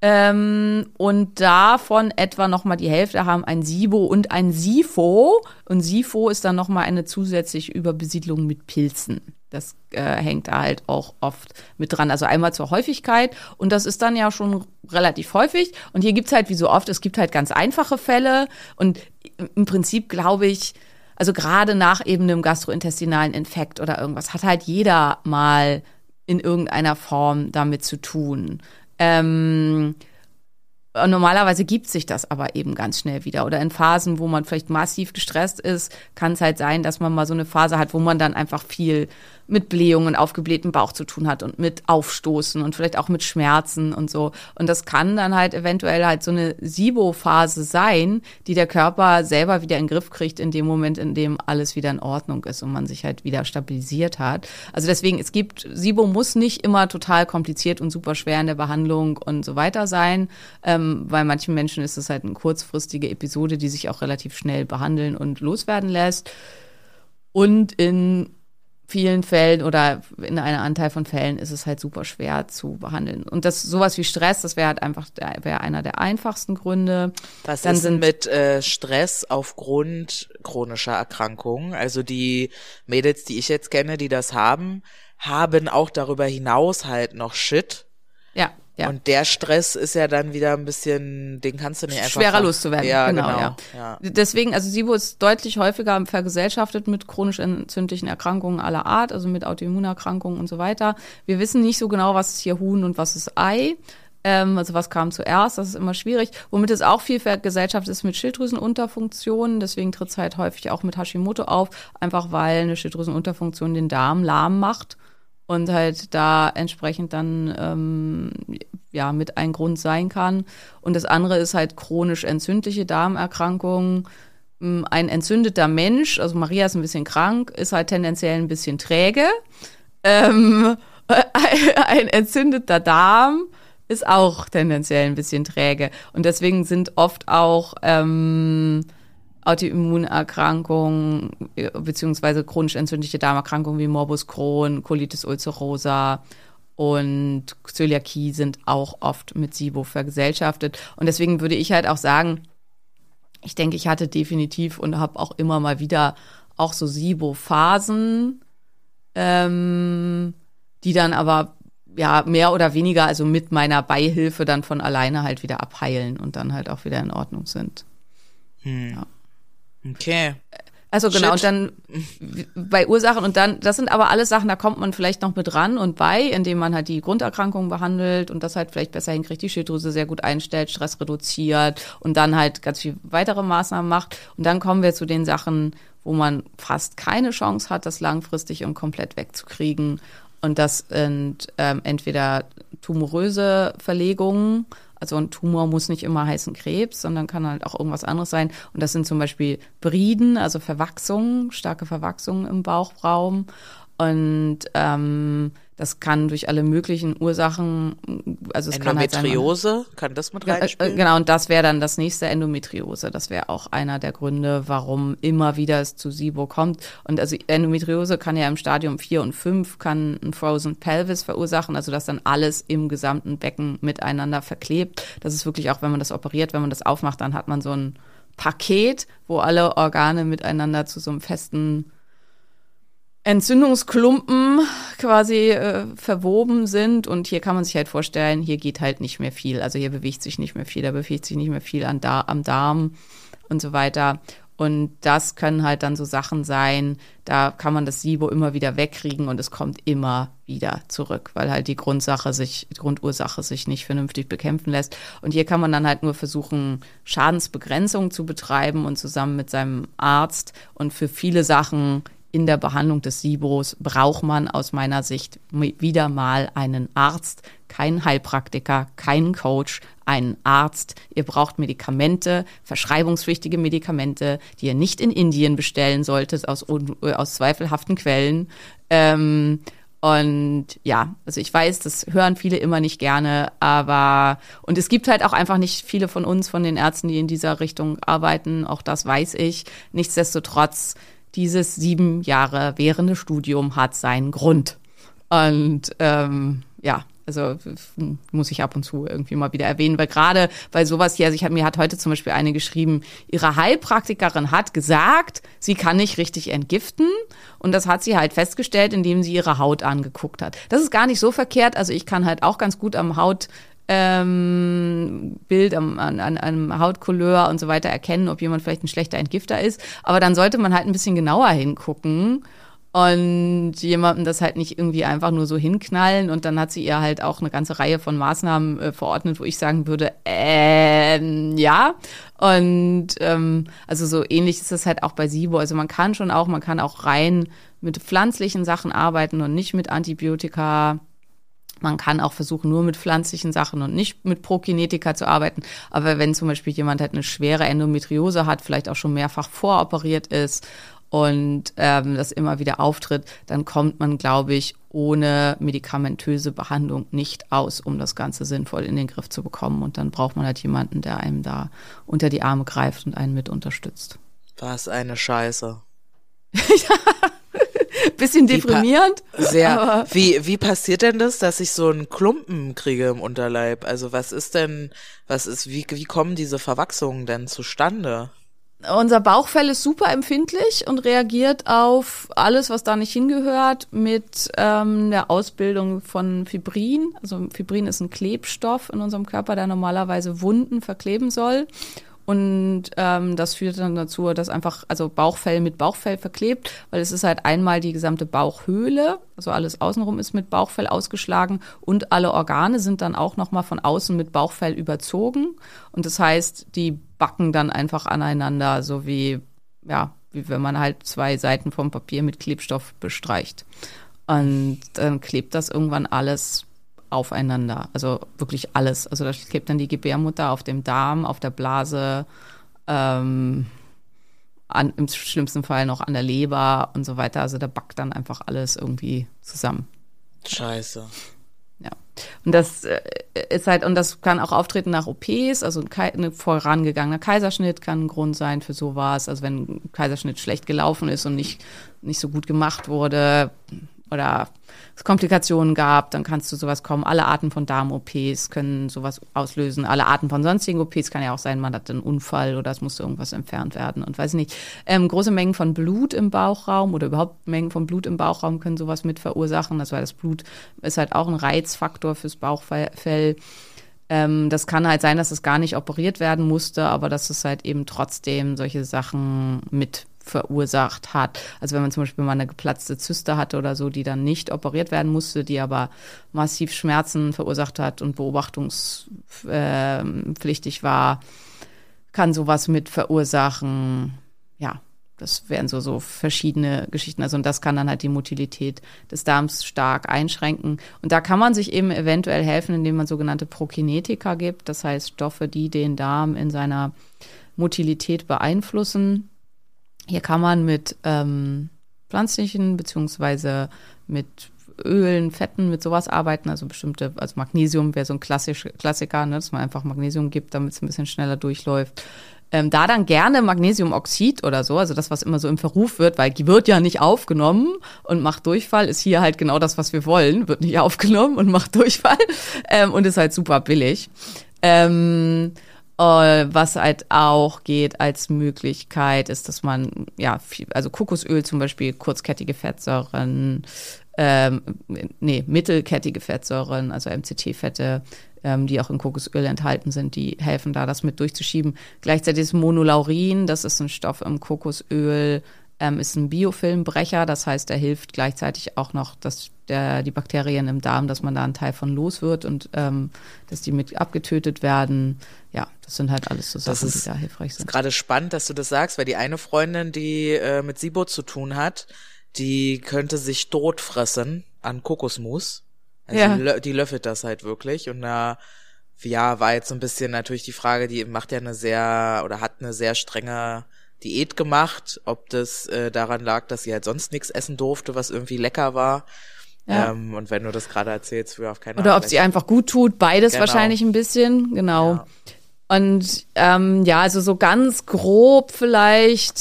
Ähm, und davon etwa nochmal die Hälfte haben ein SIBO und ein SIFO. Und SIFO ist dann nochmal eine zusätzliche Überbesiedlung mit Pilzen. Das äh, hängt da halt auch oft mit dran. Also einmal zur Häufigkeit und das ist dann ja schon relativ häufig. Und hier gibt's halt wie so oft, es gibt halt ganz einfache Fälle und im Prinzip glaube ich, also gerade nach eben einem gastrointestinalen Infekt oder irgendwas, hat halt jeder mal in irgendeiner Form damit zu tun. Ähm, normalerweise gibt sich das aber eben ganz schnell wieder. Oder in Phasen, wo man vielleicht massiv gestresst ist, kann es halt sein, dass man mal so eine Phase hat, wo man dann einfach viel mit Blähungen, aufgeblähtem Bauch zu tun hat und mit Aufstoßen und vielleicht auch mit Schmerzen und so. Und das kann dann halt eventuell halt so eine SIBO-Phase sein, die der Körper selber wieder in den Griff kriegt in dem Moment, in dem alles wieder in Ordnung ist und man sich halt wieder stabilisiert hat. Also deswegen, es gibt, SIBO muss nicht immer total kompliziert und super schwer in der Behandlung und so weiter sein. Ähm, bei manchen Menschen ist es halt eine kurzfristige Episode, die sich auch relativ schnell behandeln und loswerden lässt. Und in vielen Fällen oder in einem Anteil von Fällen ist es halt super schwer zu behandeln. Und das sowas wie Stress, das wäre halt einfach der- wäre einer der einfachsten Gründe. Was Dann ist sind- mit äh, Stress aufgrund chronischer Erkrankungen? Also die Mädels, die ich jetzt kenne, die das haben, haben auch darüber hinaus halt noch Shit. Ja. Und der Stress ist ja dann wieder ein bisschen, den kannst du nicht einfach. schwerer loszuwerden. Ja, genau, genau. ja. ja. Deswegen, also SIBO ist deutlich häufiger vergesellschaftet mit chronisch entzündlichen Erkrankungen aller Art, also mit Autoimmunerkrankungen und so weiter. Wir wissen nicht so genau, was ist hier Huhn und was ist Ei. Ähm, also was kam zuerst, das ist immer schwierig. Womit es auch viel vergesellschaftet ist mit Schilddrüsenunterfunktionen. Deswegen tritt es halt häufig auch mit Hashimoto auf, einfach weil eine Schilddrüsenunterfunktion den Darm lahm macht und halt da entsprechend dann ähm, ja mit ein Grund sein kann. Und das andere ist halt chronisch entzündliche Darmerkrankungen. Ähm, Ein entzündeter Mensch, also Maria ist ein bisschen krank, ist halt tendenziell ein bisschen träge. Ähm, ein entzündeter Darm ist auch tendenziell ein bisschen träge. Und deswegen sind oft auch ähm, Autoimmunerkrankungen äh, beziehungsweise chronisch entzündliche Darmerkrankungen wie Morbus Crohn, Colitis ulcerosa und Zöliakie sind auch oft mit SIBO vergesellschaftet. Und deswegen würde ich halt auch sagen, ich denke, ich hatte definitiv und habe auch immer mal wieder auch so SIBO-Phasen, ähm, die dann aber ja mehr oder weniger, also mit meiner Beihilfe dann von alleine halt wieder abheilen und dann halt auch wieder in Ordnung sind. Hm. Ja. Okay. Also genau, Shit. und dann bei Ursachen und dann, das sind aber alles Sachen, da kommt man vielleicht noch mit ran und bei, indem man halt die Grunderkrankungen behandelt und das halt vielleicht besser hinkriegt, die Schilddrüse sehr gut einstellt, Stress reduziert und dann halt ganz viel weitere Maßnahmen macht. Und dann kommen wir zu den Sachen, wo man fast keine Chance hat, das langfristig und komplett wegzukriegen. Und das sind ähm, entweder tumoröse Verlegungen, also ein Tumor muss nicht immer heißen Krebs, sondern kann halt auch irgendwas anderes sein. Und das sind zum Beispiel Briden, also Verwachsungen, starke Verwachsungen im Bauchraum. Und ähm, das kann durch alle möglichen Ursachen, also es kann halt Endometriose, kann, das mit äh, reinspielen? Genau, und das wäre dann das nächste Endometriose. Das wäre auch einer der Gründe, warum immer wieder es zu SIBO kommt. Und also Endometriose kann ja im Stadium 4 und 5 kann ein Frozen Pelvis verursachen, also dass dann alles im gesamten Becken miteinander verklebt. Das ist wirklich auch, wenn man das operiert, wenn man das aufmacht, dann hat man so ein Paket, wo alle Organe miteinander zu so einem festen Entzündungsklumpen quasi äh, verwoben sind und hier kann man sich halt vorstellen, hier geht halt nicht mehr viel. Also hier bewegt sich nicht mehr viel, da bewegt sich nicht mehr viel an da am Darm und so weiter. Und das können halt dann so Sachen sein, da kann man das SIBO immer wieder wegkriegen und es kommt immer wieder zurück, weil halt die Grundsache sich, die Grundursache sich nicht vernünftig bekämpfen lässt. Und hier kann man dann halt nur versuchen, Schadensbegrenzung zu betreiben und zusammen mit seinem Arzt und für viele Sachen in der Behandlung des SIBOs braucht man aus meiner Sicht wieder mal einen Arzt, keinen Heilpraktiker, keinen Coach, einen Arzt. Ihr braucht Medikamente, verschreibungspflichtige Medikamente, die ihr nicht in Indien bestellen solltet, aus, aus zweifelhaften Quellen. Ähm, und ja, also ich weiß, das hören viele immer nicht gerne, aber und es gibt halt auch einfach nicht viele von uns, von den Ärzten, die in dieser Richtung arbeiten, auch das weiß ich. Nichtsdestotrotz dieses sieben Jahre währende Studium hat seinen Grund. Und ähm, ja, also muss ich ab und zu irgendwie mal wieder erwähnen, weil gerade bei sowas hier, also ich hab, mir hat heute zum Beispiel eine geschrieben, ihre Heilpraktikerin hat gesagt, sie kann nicht richtig entgiften und das hat sie halt festgestellt, indem sie ihre Haut angeguckt hat. Das ist gar nicht so verkehrt, also ich kann halt auch ganz gut am Haut ähm, Bild am, an, an einem Hautcouleur und so weiter erkennen, ob jemand vielleicht ein schlechter Entgifter ist. Aber dann sollte man halt ein bisschen genauer hingucken und jemandem das halt nicht irgendwie einfach nur so hinknallen. Und dann hat sie ihr halt auch eine ganze Reihe von Maßnahmen äh, verordnet, wo ich sagen würde, ähm, ja. Und ähm, also so ähnlich ist es halt auch bei SIBO. Also man kann schon auch, man kann auch rein mit pflanzlichen Sachen arbeiten und nicht mit Antibiotika man kann auch versuchen, nur mit pflanzlichen Sachen und nicht mit Prokinetika zu arbeiten. Aber wenn zum Beispiel jemand halt eine schwere Endometriose hat, vielleicht auch schon mehrfach voroperiert ist und ähm, das immer wieder auftritt, dann kommt man, glaube ich, ohne medikamentöse Behandlung nicht aus, um das Ganze sinnvoll in den Griff zu bekommen. Und dann braucht man halt jemanden, der einem da unter die Arme greift und einen mit unterstützt. Was eine Scheiße. ja. Bisschen deprimierend. Sehr. Wie, wie passiert denn das, dass ich so einen Klumpen kriege im Unterleib? Also was ist denn, was ist, wie, wie kommen diese Verwachsungen denn zustande? Unser Bauchfell ist super empfindlich und reagiert auf alles, was da nicht hingehört, mit ähm, der Ausbildung von Fibrin. Also Fibrin ist ein Klebstoff in unserem Körper, der normalerweise Wunden verkleben soll. Und ähm, das führt dann dazu, dass einfach, also Bauchfell mit Bauchfell verklebt, weil es ist halt einmal die gesamte Bauchhöhle, also alles außenrum ist mit Bauchfell ausgeschlagen und alle Organe sind dann auch nochmal von außen mit Bauchfell überzogen. Und das heißt, die backen dann einfach aneinander, so wie, ja, wie wenn man halt zwei Seiten vom Papier mit Klebstoff bestreicht. Und dann klebt das irgendwann alles aufeinander. Also wirklich alles. Also da klebt dann die Gebärmutter auf dem Darm, auf der Blase, ähm, an, im schlimmsten Fall noch an der Leber und so weiter. Also da backt dann einfach alles irgendwie zusammen. Scheiße. Ja. Und das äh, ist halt, und das kann auch auftreten nach OPs, also ein, ein vorangegangener Kaiserschnitt kann ein Grund sein für sowas. Also wenn ein Kaiserschnitt schlecht gelaufen ist und nicht, nicht so gut gemacht wurde oder es Komplikationen gab, dann kannst du sowas kommen. Alle Arten von Darm-OPs können sowas auslösen. Alle Arten von sonstigen OPs kann ja auch sein, man hat einen Unfall oder es musste irgendwas entfernt werden und weiß nicht. Ähm, große Mengen von Blut im Bauchraum oder überhaupt Mengen von Blut im Bauchraum können sowas mit verursachen. Das weil das Blut ist halt auch ein Reizfaktor fürs Bauchfell. Ähm, das kann halt sein, dass es gar nicht operiert werden musste, aber dass es halt eben trotzdem solche Sachen mit verursacht hat. Also wenn man zum Beispiel mal eine geplatzte Zyste hatte oder so, die dann nicht operiert werden musste, die aber massiv Schmerzen verursacht hat und beobachtungspflichtig war, kann sowas mit verursachen. Ja, das wären so, so verschiedene Geschichten. Also, und das kann dann halt die Motilität des Darms stark einschränken. Und da kann man sich eben eventuell helfen, indem man sogenannte Prokinetika gibt. Das heißt Stoffe, die den Darm in seiner Motilität beeinflussen. Hier kann man mit ähm, pflanzlichen beziehungsweise mit Ölen, Fetten, mit sowas arbeiten, also bestimmte, also Magnesium wäre so ein klassisch, Klassiker, ne, dass man einfach Magnesium gibt, damit es ein bisschen schneller durchläuft. Ähm, da dann gerne Magnesiumoxid oder so, also das, was immer so im Verruf wird, weil die wird ja nicht aufgenommen und macht Durchfall, ist hier halt genau das, was wir wollen, wird nicht aufgenommen und macht Durchfall ähm, und ist halt super billig. Ähm, äh, was halt auch geht als Möglichkeit, ist, dass man, ja, viel, also Kokosöl zum Beispiel, kurzkettige Fettsäuren, ähm, nee, mittelkettige Fettsäuren, also MCT-Fette, ähm, die auch in Kokosöl enthalten sind, die helfen da, das mit durchzuschieben. Gleichzeitig ist Monolaurin, das ist ein Stoff im Kokosöl, ähm, ist ein Biofilmbrecher, das heißt, er hilft gleichzeitig auch noch, dass der, die Bakterien im Darm, dass man da einen Teil von los wird und ähm, dass die mit abgetötet werden. Ja, das sind halt alles so Das Sachen, ist- die da hilfreich ist sind. gerade spannend, dass du das sagst, weil die eine Freundin, die äh, mit Sibo zu tun hat, die könnte sich tot fressen an Kokosmus. Also Ja. die löffelt das halt wirklich und da ja, war jetzt so ein bisschen natürlich die Frage, die macht ja eine sehr oder hat eine sehr strenge Diät gemacht, ob das äh, daran lag, dass sie halt sonst nichts essen durfte, was irgendwie lecker war. Ja. Ähm, und wenn du das gerade erzählst, für auf keinen Oder ob sie einfach gut tut, beides Genau. wahrscheinlich ein bisschen, genau. Ja. Und ähm, ja, also so ganz grob vielleicht,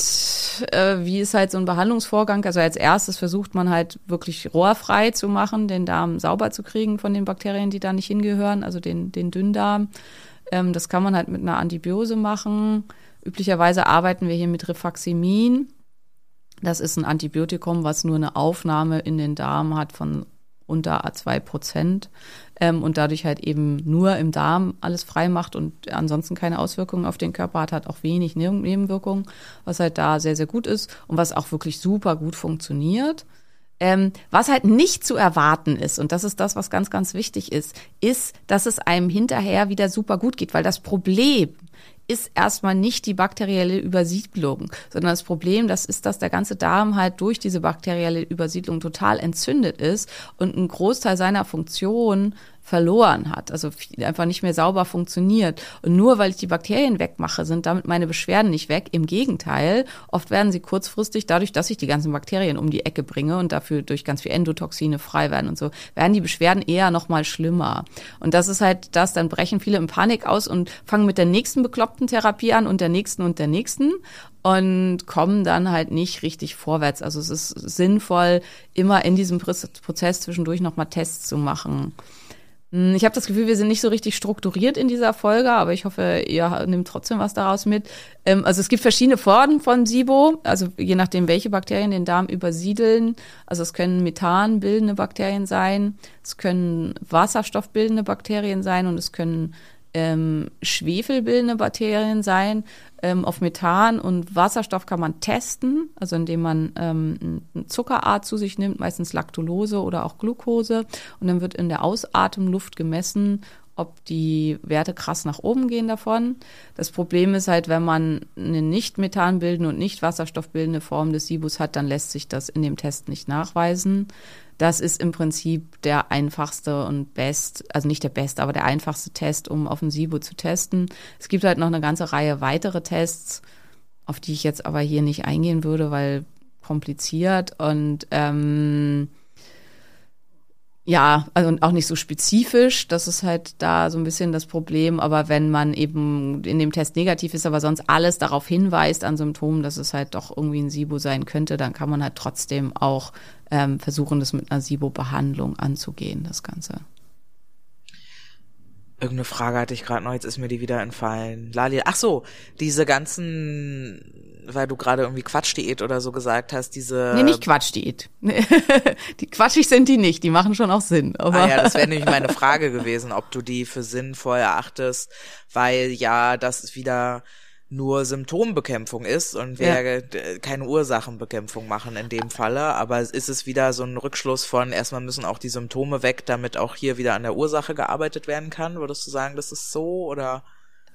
äh, wie ist halt so ein Behandlungsvorgang? Also als erstes versucht man halt wirklich rohrfrei zu machen, den Darm sauber zu kriegen von den Bakterien, die da nicht hingehören, also den, den Dünndarm. Ähm, das kann man halt mit einer Antibiose machen. Üblicherweise arbeiten wir hier mit Rifaximin. Das ist ein Antibiotikum, was nur eine Aufnahme in den Darm hat von unter A2 Prozent ähm, und dadurch halt eben nur im Darm alles frei macht und ansonsten keine Auswirkungen auf den Körper hat, hat auch wenig Neben- Nebenwirkungen, was halt da sehr, sehr gut ist und was auch wirklich super gut funktioniert. Ähm, was halt nicht zu erwarten ist, und das ist das, was ganz, ganz wichtig ist, ist, dass es einem hinterher wieder super gut geht, weil das Problem ist erstmal nicht die bakterielle Übersiedlung, sondern das Problem, das ist, dass der ganze Darm halt durch diese bakterielle Übersiedlung total entzündet ist und einen Großteil seiner Funktion verloren hat, also einfach nicht mehr sauber funktioniert. Und nur weil ich die Bakterien wegmache, sind damit meine Beschwerden nicht weg. Im Gegenteil, oft werden sie kurzfristig, dadurch, dass ich die ganzen Bakterien um die Ecke bringe und dafür durch ganz viel Endotoxine frei werden und so, werden die Beschwerden eher noch mal schlimmer. Und das ist halt das, dann brechen viele in Panik aus und fangen mit der nächsten bekloppten Therapie an und der nächsten und der nächsten und kommen dann halt nicht richtig vorwärts. Also es ist sinnvoll, immer in diesem Proz- Prozess zwischendurch noch mal Tests zu machen. Hm, Ich habe das Gefühl, wir sind nicht so richtig strukturiert in dieser Folge, aber ich hoffe, ihr nehmt trotzdem was daraus mit. Ähm, Also es gibt verschiedene Formen von SIBO, also je nachdem, welche Bakterien den Darm übersiedeln. Also es können methanbildende Bakterien sein, es können wasserstoffbildende Bakterien sein und es können ähm, schwefelbildende Bakterien sein. Ähm, auf Methan und Wasserstoff kann man testen, also indem man ähm, eine Zuckerart zu sich nimmt, meistens Laktulose oder auch Glucose. Und dann wird in der Ausatemluft gemessen, ob die Werte krass nach oben gehen davon. Das Problem ist halt, wenn man eine nicht methanbildende und nicht wasserstoffbildende Form des Sibus hat, dann lässt sich das in dem Test nicht nachweisen. Das ist im Prinzip der einfachste und best, also nicht der beste, aber der einfachste Test, um SIBO zu testen. Es gibt halt noch eine ganze Reihe weitere Tests. auf die ich jetzt aber hier nicht eingehen würde, weil kompliziert und ähm, ja, also auch nicht so spezifisch. Das ist halt da so ein bisschen das Problem. Aber wenn man eben in dem Test negativ ist, aber sonst alles darauf hinweist an Symptomen, dass es halt doch irgendwie ein SIBO sein könnte, dann kann man halt trotzdem auch ähm, versuchen, das mit einer SIBO-Behandlung anzugehen, das Ganze. Irgendeine Frage hatte ich gerade noch, jetzt ist mir die wieder entfallen. Lali, ach so, diese ganzen, weil du gerade irgendwie Quatschdiät oder so gesagt hast, diese. Nee, nicht Quatschdiät. die quatschig sind die nicht, die machen schon auch Sinn. Aber Ah ja, das wäre nämlich meine Frage gewesen, ob du die für sinnvoll erachtest, weil ja, das ist wieder nur Symptombekämpfung ist und wir äh, keine Ursachenbekämpfung machen in dem Falle, aber ist es wieder so ein Rückschluss von erstmal müssen auch die Symptome weg, damit auch hier wieder an der Ursache gearbeitet werden kann? Würdest du sagen, das ist so oder?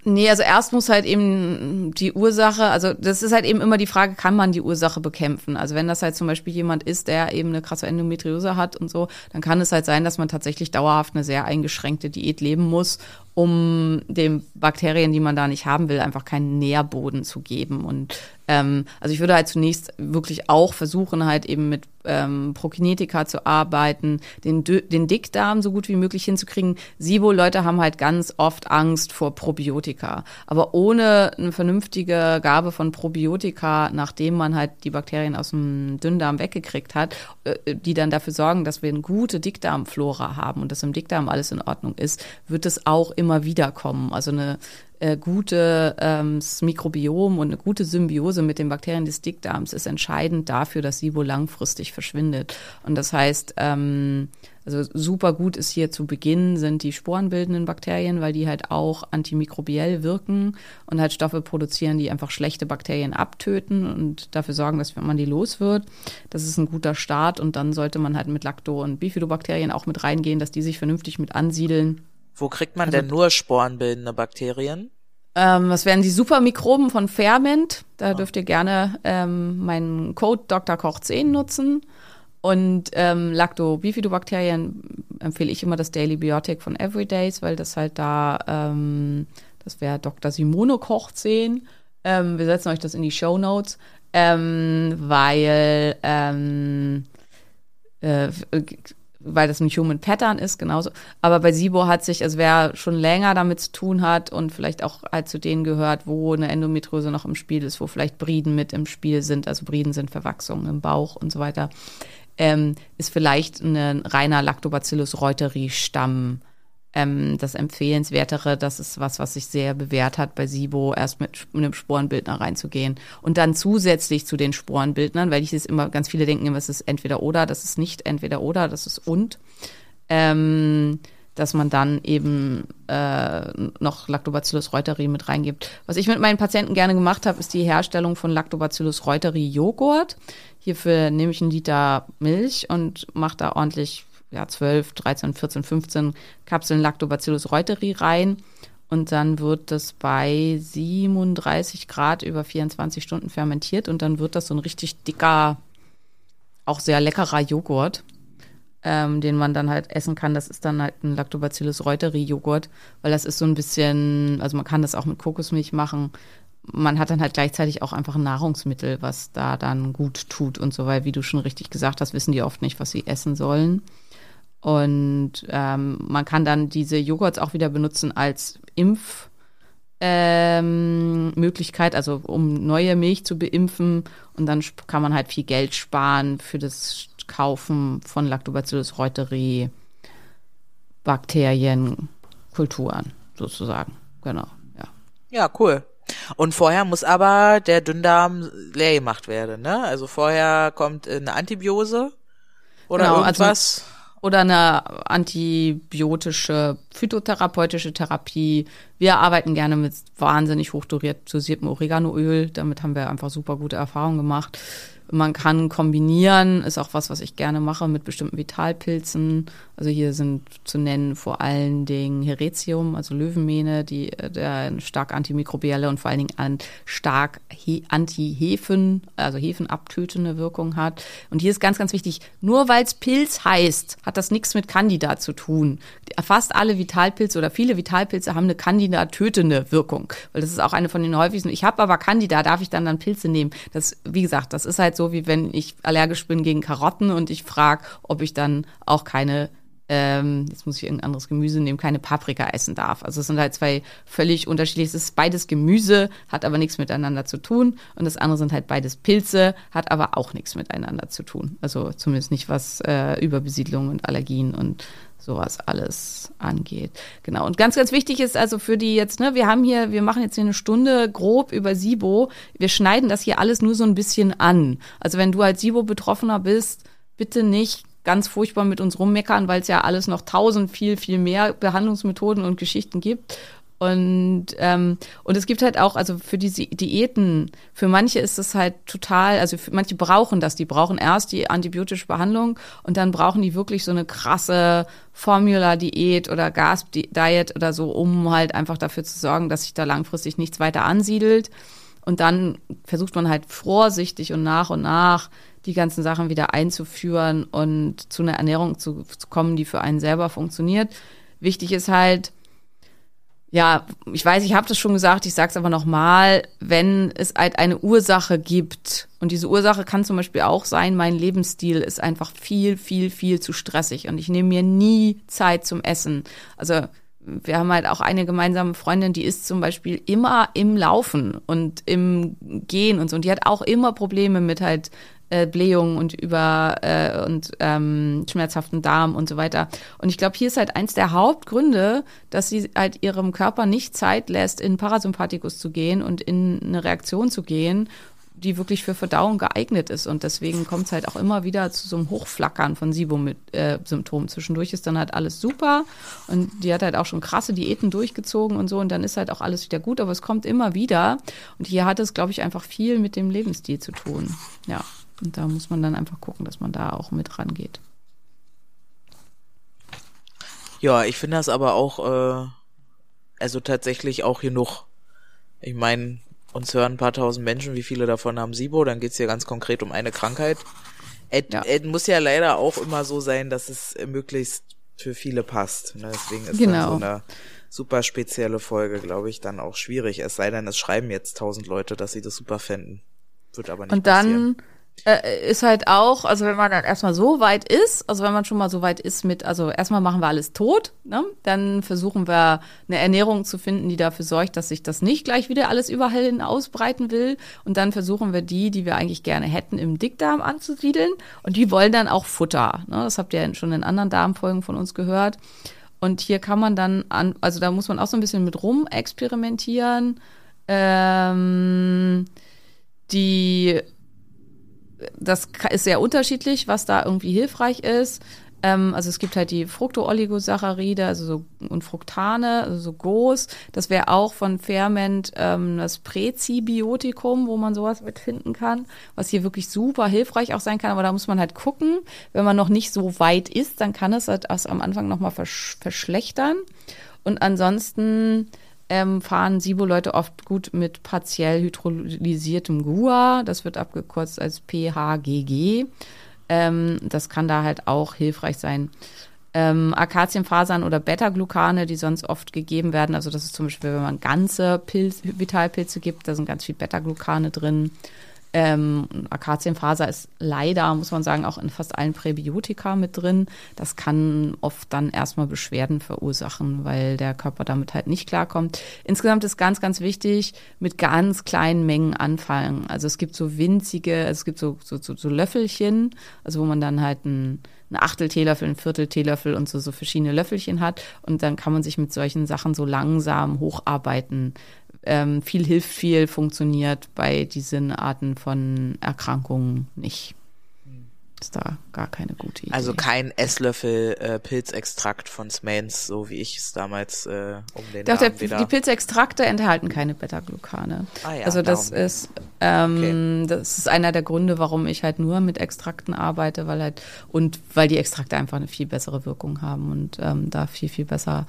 Nee, also erst muss halt eben die Ursache, also das ist halt eben immer die Frage, kann man die Ursache bekämpfen? Also wenn das halt zum Beispiel jemand ist, der eben eine krasse Endometriose hat und so, dann kann es halt sein, dass man tatsächlich dauerhaft eine sehr eingeschränkte Diät leben muss, um den Bakterien, die man da nicht haben will, einfach keinen Nährboden zu geben. Und ähm, also ich würde halt zunächst wirklich auch versuchen, halt eben mit ähm, Prokinetika zu arbeiten, den, den Dickdarm so gut wie möglich hinzukriegen. SIBO-Leute haben halt ganz oft Angst vor Probiotika. Aber ohne eine vernünftige Gabe von Probiotika, nachdem man halt die Bakterien aus dem Dünndarm weggekriegt hat, äh, die dann dafür sorgen, dass wir eine gute Dickdarmflora haben und dass im Dickdarm alles in Ordnung ist, wird es auch immer wieder kommen. Also eine äh, gute ähm, Mikrobiom und eine gute Symbiose mit den Bakterien des Dickdarms ist entscheidend dafür, dass SIBO langfristig verschwindet. Und das heißt, ähm, also super gut ist hier zu Beginn sind die sporenbildenden Bakterien, weil die halt auch antimikrobiell wirken und halt Stoffe produzieren, die einfach schlechte Bakterien abtöten und dafür sorgen, dass man die los wird. Das ist ein guter Start und dann sollte man halt mit Lacto- und Bifidobakterien auch mit reingehen, dass die sich vernünftig mit ansiedeln. Wo kriegt man denn nur sporenbildende Bakterien? Ähm, das wären die Supermikroben von Ferment. Da dürft ihr gerne ähm, meinen Code Dr. Koch 10 nutzen. Und ähm, Lactobifidobakterien empfehle ich immer das Daily Biotic von Everydays, weil das halt da, ähm, das wäre Dr. Simone Koch 10. Ähm, wir setzen euch das in die Show Notes, ähm, weil ähm, äh, weil das ein Human Pattern ist, genauso. Aber bei SIBO hat sich, also wer schon länger damit zu tun hat und vielleicht auch halt zu denen gehört, wo eine Endometriose noch im Spiel ist, wo vielleicht Briden mit im Spiel sind, also Briden sind Verwachsungen im Bauch und so weiter, ähm, ist vielleicht ein reiner Lactobacillus reuteri Stamm ähm, das Empfehlenswertere. Das ist was, was sich sehr bewährt hat bei SIBO, erst mit einem Sporenbildner reinzugehen. Und dann zusätzlich zu den Sporenbildnern, weil ich es immer, ganz viele denken es ist entweder oder, das ist nicht entweder oder, das ist und. Ähm, dass man dann eben äh, noch Lactobacillus reuteri mit reingibt. Was ich mit meinen Patienten gerne gemacht habe, ist die Herstellung von Lactobacillus reuteri Joghurt. Hierfür nehme ich einen Liter Milch und mache da ordentlich ja, 12, 13, 14, 15 Kapseln Lactobacillus reuteri rein. Und dann wird das bei 37 Grad über 24 Stunden fermentiert und dann wird das so ein richtig dicker, auch sehr leckerer Joghurt ähm, den man dann halt essen kann. Das ist dann halt ein Lactobacillus reuteri Joghurt, weil das ist so ein bisschen, also man kann das auch mit Kokosmilch machen. Man hat dann halt gleichzeitig auch einfach ein Nahrungsmittel, was da dann gut tut und so, weil wie du schon richtig gesagt hast, wissen die oft nicht, was sie essen sollen. Und ähm, man kann dann diese Joghurts auch wieder benutzen als Impf ähm, Möglichkeit, also um neue Milch zu beimpfen und dann kann man halt viel Geld sparen für das Kaufen von Lactobacillus reuteri Bakterienkulturen sozusagen. Genau, ja. Ja, cool. Und vorher muss aber der Dünndarm leer gemacht werden, ne? Also vorher kommt eine Antibiose oder Genau, also- irgendwas. Oder eine antibiotische, phytotherapeutische Therapie. Wir arbeiten gerne mit wahnsinnig hochdosiertem Oreganoöl. Damit haben wir einfach super gute Erfahrungen gemacht. Man kann kombinieren, ist auch was, was ich gerne mache mit bestimmten Vitalpilzen. Also hier sind zu nennen vor allen Dingen Heretium, also Löwenmähne, die äh, der stark antimikrobielle und vor allen Dingen an stark he anti-Hefen, also Hefenabtötende Wirkung hat. Und hier ist ganz, ganz wichtig, nur weil es Pilz heißt, hat das nichts mit Candida zu tun. Fast alle Vitalpilze oder viele Vitalpilze haben eine Candida-tötende Wirkung, weil das ist auch eine von den häufigsten. Ich habe aber Candida, darf ich dann dann Pilze nehmen? Das, wie gesagt, das ist halt so, wie wenn ich allergisch bin gegen Karotten und ich frage, ob ich dann auch keine ähm, jetzt muss ich irgendein anderes Gemüse nehmen, keine Paprika essen darf. Also es sind halt zwei völlig unterschiedliche, es ist beides Gemüse, hat aber nichts miteinander zu tun. Und das andere sind halt beides Pilze, hat aber auch nichts miteinander zu tun. Also zumindest nicht was äh, Überbesiedlung und Allergien und sowas alles angeht. Genau. Und ganz, ganz wichtig ist also für die jetzt, ne, wir haben hier, wir machen jetzt hier eine Stunde grob über SIBO. Wir schneiden das hier alles nur so ein bisschen an. Also wenn du als SIBO-Betroffener bist, bitte nicht ganz furchtbar mit uns rummeckern, weil es ja alles noch tausend, viel, viel mehr Behandlungsmethoden und Geschichten gibt. Und, ähm, und es gibt halt auch, also für diese Diäten, für manche ist es halt total, also für manche brauchen das, die brauchen erst die antibiotische Behandlung und dann brauchen die wirklich so eine krasse Formula-Diät oder Gas-Diet oder so, um halt einfach dafür zu sorgen, dass sich da langfristig nichts weiter ansiedelt. Und dann versucht man halt vorsichtig und nach und nach die ganzen Sachen wieder einzuführen und zu einer Ernährung zu, zu kommen, die für einen selber funktioniert. Wichtig ist halt, ja, ich weiß, ich habe das schon gesagt, ich sage es aber nochmal, wenn es halt eine Ursache gibt, und diese Ursache kann zum Beispiel auch sein, mein Lebensstil ist einfach viel, viel, viel zu stressig und ich nehme mir nie Zeit zum Essen. Also wir haben halt auch eine gemeinsame Freundin, die ist zum Beispiel immer im Laufen und im Gehen und so. Und die hat auch immer Probleme mit halt äh, Blähungen und über äh, und ähm, schmerzhaften Darm und so weiter. Und ich glaube, hier ist halt eins der Hauptgründe, dass sie halt ihrem Körper nicht Zeit lässt, in Parasympathikus zu gehen und in eine Reaktion zu gehen die wirklich für Verdauung geeignet ist. Und deswegen kommt es halt auch immer wieder zu so einem Hochflackern von SIBO-Symptomen. Äh, Zwischendurch ist dann halt alles super und die hat halt auch schon krasse Diäten durchgezogen und so und dann ist halt auch alles wieder gut, aber es kommt immer wieder. Und hier hat es, glaube ich, einfach viel mit dem Lebensstil zu tun. Ja, und da muss man dann einfach gucken, dass man da auch mit rangeht. Ja, ich finde das aber auch, äh, also tatsächlich auch genug. Ich meine, uns hören ein paar tausend Menschen, wie viele davon haben SIBO, dann geht's hier ganz konkret um eine Krankheit. Es ja. muss ja leider auch immer so sein, dass es möglichst für viele passt. Ne? Deswegen ist genau. dann so eine super spezielle Folge, glaube ich, dann auch schwierig. Es sei denn, es schreiben jetzt tausend Leute, dass sie das super fänden. Wird aber nicht Und dann passieren äh, ist halt auch, also wenn man dann erstmal so weit ist, also wenn man schon mal so weit ist mit, also erstmal machen wir alles tot, ne? dann versuchen wir eine Ernährung zu finden, die dafür sorgt, dass sich das nicht gleich wieder alles überall hin ausbreiten will und dann versuchen wir die, die wir eigentlich gerne hätten, im Dickdarm anzusiedeln und die wollen dann auch Futter. Ne? Das habt ihr schon in anderen Darmfolgen von uns gehört. Und hier kann man dann an, also da muss man auch so ein bisschen mit rum experimentieren. Ähm, die das ist sehr unterschiedlich, was da irgendwie hilfreich ist. Ähm, also es gibt halt die Fructooligosaccharide, also so, und Fructane, also so groß. Das wäre auch von Ferment ähm, das Präzibiotikum, wo man sowas mitfinden kann, was hier wirklich super hilfreich auch sein kann. Aber da muss man halt gucken, wenn man noch nicht so weit ist, dann kann es halt am Anfang nochmal versch verschlechtern. Und ansonsten ähm, fahren SIBO-Leute oft gut mit partiell hydrolysiertem GUA. Das wird abgekürzt als PHGG. Ähm, das kann da halt auch hilfreich sein. Ähm, Akazienfasern oder Beta-Glucane, die sonst oft gegeben werden. Also das ist zum Beispiel, wenn man ganze Pilz, Vitalpilze gibt, da sind ganz viel Beta-Glucane drin. Ähm, Akazienfaser ist leider, muss man sagen, auch in fast allen Präbiotika mit drin. Das kann oft dann erstmal Beschwerden verursachen, weil der Körper damit halt nicht klarkommt. Insgesamt ist ganz, ganz wichtig, mit ganz kleinen Mengen anfangen. Also es gibt so winzige, es gibt so, so, so, so Löffelchen, also wo man dann halt ein ein Achtel Teelöffel, ein Viertel Teelöffel und so, so verschiedene Löffelchen hat. Und dann kann man sich mit solchen Sachen so langsam hocharbeiten ähm, viel hilft viel funktioniert bei diesen Arten von Erkrankungen nicht. Ist da gar keine gute Idee. Also kein Esslöffel äh, Pilzextrakt von Smains, so wie ich es damals äh, um den Doch, der, Die Pilzextrakte enthalten keine Beta-Glucane. Ah, ja, also das darum. ist Ähm, Das ist einer der Gründe, warum ich halt nur mit Extrakten arbeite, weil halt und weil die Extrakte einfach eine viel bessere Wirkung haben und ähm, da viel, viel besser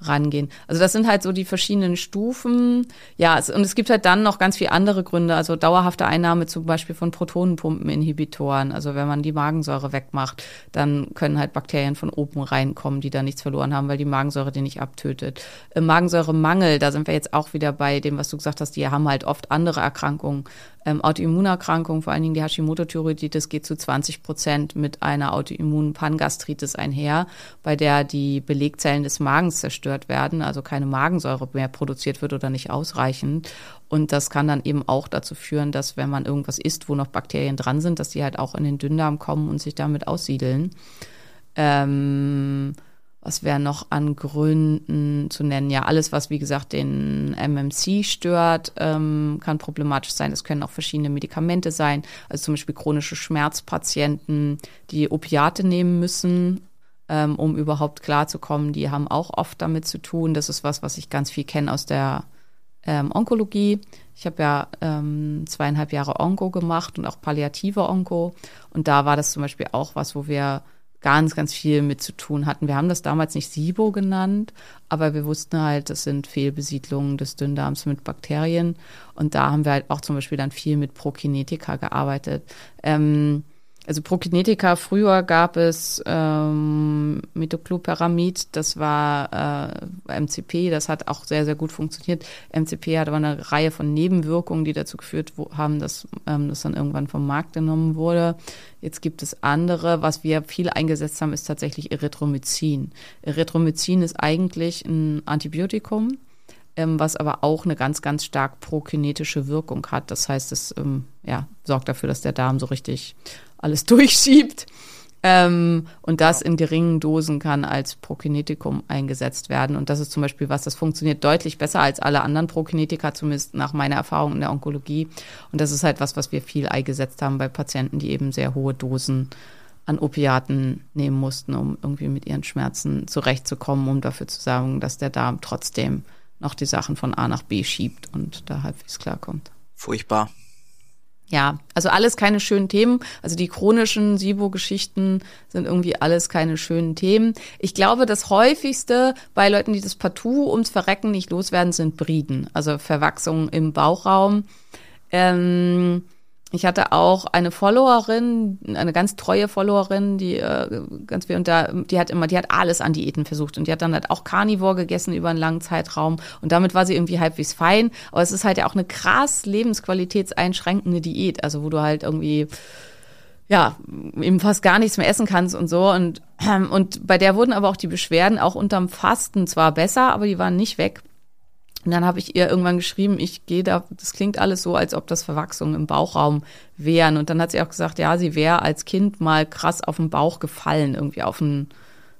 rangehen. Also das sind halt so die verschiedenen Stufen. Ja, und es gibt halt dann noch ganz viele andere Gründe. Also dauerhafte Einnahme zum Beispiel von Protonenpumpeninhibitoren. Also wenn man die Magensäure wegmacht, dann können halt Bakterien von oben reinkommen, die da nichts verloren haben, weil die Magensäure die nicht abtötet. Im Magensäuremangel, da sind wir jetzt auch wieder bei dem, was du gesagt hast, die haben halt oft andere Erkrankungen ähm, Autoimmunerkrankungen, vor allen Dingen die Hashimoto-Thyreoiditis, geht zu 20 Prozent mit einer autoimmunen Pangastritis einher, bei der die Belegzellen des Magens zerstört werden, also keine Magensäure mehr produziert wird oder nicht ausreichend. Und das kann dann eben auch dazu führen, dass wenn man irgendwas isst, wo noch Bakterien dran sind, dass die halt auch in den Dünndarm kommen und sich damit aussiedeln. Ähm, was wäre noch an Gründen zu nennen? Ja, alles, was wie gesagt den MMC stört, ähm, kann problematisch sein. Es können auch verschiedene Medikamente sein, also zum Beispiel chronische Schmerzpatienten, die Opiate nehmen müssen, ähm, um überhaupt klarzukommen. Die haben auch oft damit zu tun. Das ist was, was ich ganz viel kenne aus der ähm, Onkologie. Ich habe ja ähm, zweieinhalb Jahre Onko gemacht und auch palliative Onko. Und da war das zum Beispiel auch was, wo wir ganz, ganz viel mit zu tun hatten. Wir haben das damals nicht SIBO genannt, aber wir wussten halt, das sind Fehlbesiedlungen des Dünndarms mit Bakterien. Und da haben wir halt auch zum Beispiel dann viel mit Prokinetika gearbeitet. Ähm, also Prokinetika, früher gab es ähm, Metoclopyramid, das war äh, MCP, das hat auch sehr, sehr gut funktioniert. MCP hat aber eine Reihe von Nebenwirkungen, die dazu geführt haben, dass ähm, das dann irgendwann vom Markt genommen wurde. Jetzt gibt es andere. Was wir viel eingesetzt haben, ist tatsächlich Erythromycin. Erythromycin ist eigentlich ein Antibiotikum, ähm, was aber auch eine ganz, ganz stark prokinetische Wirkung hat. Das heißt, es ähm, ja, sorgt dafür, dass der Darm so richtig alles durchschiebt. Ähm, und das in geringen Dosen kann als Prokinetikum eingesetzt werden. Und das ist zum Beispiel was, das funktioniert deutlich besser als alle anderen Prokinetika, zumindest nach meiner Erfahrung in der Onkologie. Und das ist halt was, was wir viel eingesetzt haben bei Patienten, die eben sehr hohe Dosen an Opiaten nehmen mussten, um irgendwie mit ihren Schmerzen zurechtzukommen, um dafür zu sagen, dass der Darm trotzdem noch die Sachen von A nach B schiebt und da halbwegs klarkommt. Furchtbar. Ja, also alles keine schönen Themen. Also die chronischen SIBO-Geschichten sind irgendwie alles keine schönen Themen. Ich glaube, das häufigste bei Leuten, die das partout ums Verrecken nicht loswerden, sind Briden, also Verwachsungen im Bauchraum. Ähm, ich hatte auch eine Followerin, eine ganz treue Followerin, die äh, ganz viel und da, die hat immer, die hat alles an Diäten versucht und die hat dann halt auch Carnivore gegessen über einen langen Zeitraum und damit war sie irgendwie halbwegs fein. Aber es ist halt ja auch eine krass lebensqualitätseinschränkende Diät, also wo du halt irgendwie ja, eben fast gar nichts mehr essen kannst und so. Und, und bei der wurden aber auch die Beschwerden auch unterm Fasten zwar besser, aber die waren nicht weg. Und dann habe ich ihr irgendwann geschrieben, ich gehe da, das klingt alles so, als ob das Verwachsungen im Bauchraum wären. Und dann hat sie auch gesagt, ja, sie wäre als Kind mal krass auf den Bauch gefallen, irgendwie auf einen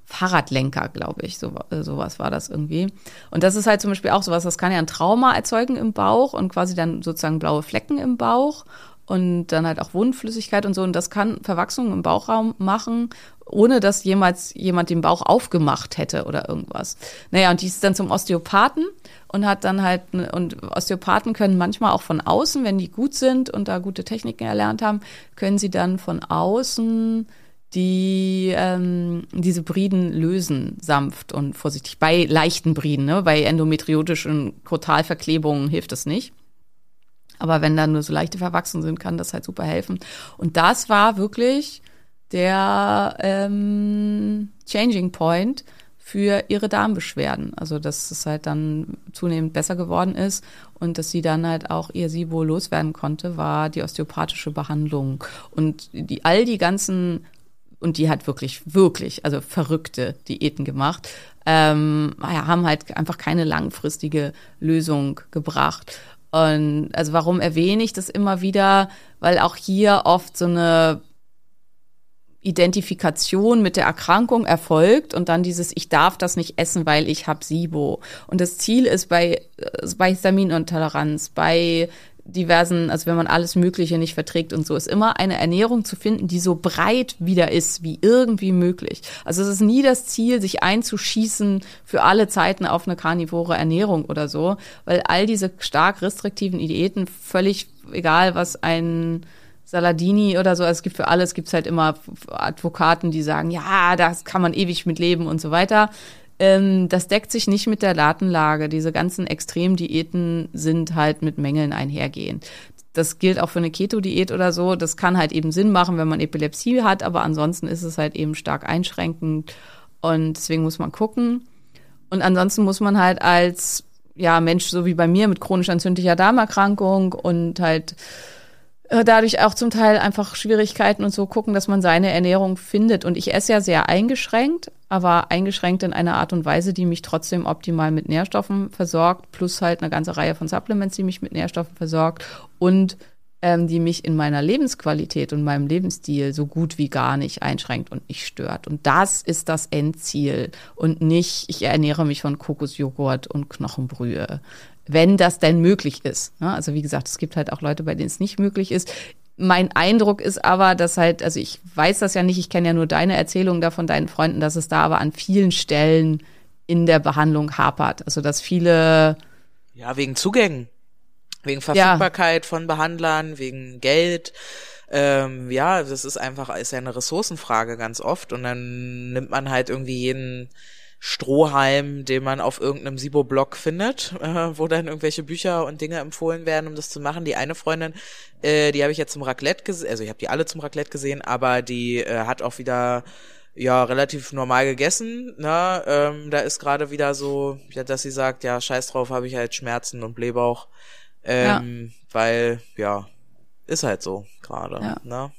Fahrradlenker, glaube ich. So, sowas war das irgendwie. Und das ist halt zum Beispiel auch sowas, das kann ja ein Trauma erzeugen im Bauch und quasi dann sozusagen blaue Flecken im Bauch und dann halt auch Wundflüssigkeit und so. Und das kann Verwachsungen im Bauchraum machen, ohne dass jemals jemand den Bauch aufgemacht hätte oder irgendwas. Naja, und die ist dann zum Osteopathen und hat dann halt, und Osteopathen können manchmal auch von außen, wenn die gut sind und da gute Techniken erlernt haben, können sie dann von außen die ähm, diese Briden lösen, sanft und vorsichtig. Bei leichten Briden, ne? bei endometriotischen Kotalverklebungen hilft das nicht. Aber wenn da nur so leichte verwachsen sind, kann das halt super helfen. Und das war wirklich der ähm, Changing Point für ihre Darmbeschwerden. Also dass es halt dann zunehmend besser geworden ist und dass sie dann halt auch ihr SIBO loswerden konnte, war die osteopathische Behandlung. Und die all die ganzen und die hat wirklich, wirklich, also verrückte Diäten gemacht, ähm, haben halt einfach keine langfristige Lösung gebracht. Und also warum erwähne ich das immer wieder? Weil auch hier oft so eine Identifikation mit der Erkrankung erfolgt und dann dieses ich darf das nicht essen, weil ich habe SIBO. Und das Ziel ist bei, äh, bei Histaminintoleranz, bei diversen, also wenn man alles Mögliche nicht verträgt und so, ist immer eine Ernährung zu finden, die so breit wieder ist, wie irgendwie möglich. Also es ist nie das Ziel, sich einzuschießen für alle Zeiten auf eine karnivore Ernährung oder so, weil all diese stark restriktiven Diäten völlig egal, was ein Saladini oder so, es gibt für alles, gibt es halt immer Advokaten, die sagen, ja, das kann man ewig mit leben und so weiter. Ähm, das deckt sich nicht mit der Datenlage. Diese ganzen Extremdiäten sind halt mit Mängeln einhergehend. Das gilt auch für eine Keto-Diät oder so. Das kann halt eben Sinn machen, wenn man Epilepsie hat, aber ansonsten ist es halt eben stark einschränkend und deswegen muss man gucken. Und ansonsten muss man halt als ja Mensch, so wie bei mir mit chronisch entzündlicher Darmerkrankung und halt äh, dadurch auch zum Teil einfach Schwierigkeiten und so gucken, dass man seine Ernährung findet. Und ich esse ja sehr eingeschränkt, aber eingeschränkt in einer Art und Weise, die mich trotzdem optimal mit Nährstoffen versorgt, plus halt eine ganze Reihe von Supplements, die mich mit Nährstoffen versorgt und ähm, die mich in meiner Lebensqualität und meinem Lebensstil so gut wie gar nicht einschränkt und nicht stört. Und das ist das Endziel und nicht, ich ernähre mich von Kokosjoghurt und Knochenbrühe wenn das denn möglich ist. Ne? Also wie gesagt, es gibt halt auch Leute, bei denen es nicht möglich ist. Mein Eindruck ist aber, dass halt, also ich weiß das ja nicht, ich kenne ja nur deine Erzählung da von deinen Freunden, dass es da aber an vielen Stellen in der Behandlung hapert. Also dass viele Ja, wegen Zugängen, wegen Verfügbarkeit ja. von Behandlern, wegen Geld. Ähm, ja, das ist einfach, ist ja eine Ressourcenfrage ganz oft und dann nimmt man halt irgendwie jeden Strohhalm, den man auf irgendeinem Sibo-Blog findet, äh, wo dann irgendwelche Bücher und Dinge empfohlen werden, um das zu machen. Die eine Freundin, äh, die habe ich jetzt zum Raclette gesehen, also ich habe die alle zum Raclette gesehen, aber die äh, hat auch wieder ja relativ normal gegessen. Ne? Ähm, da ist gerade wieder so, ja, dass sie sagt, ja, scheiß drauf, habe ich halt Schmerzen und Blähbauch, ähm, ja. weil ja, ist halt so gerade. Ja. Ne?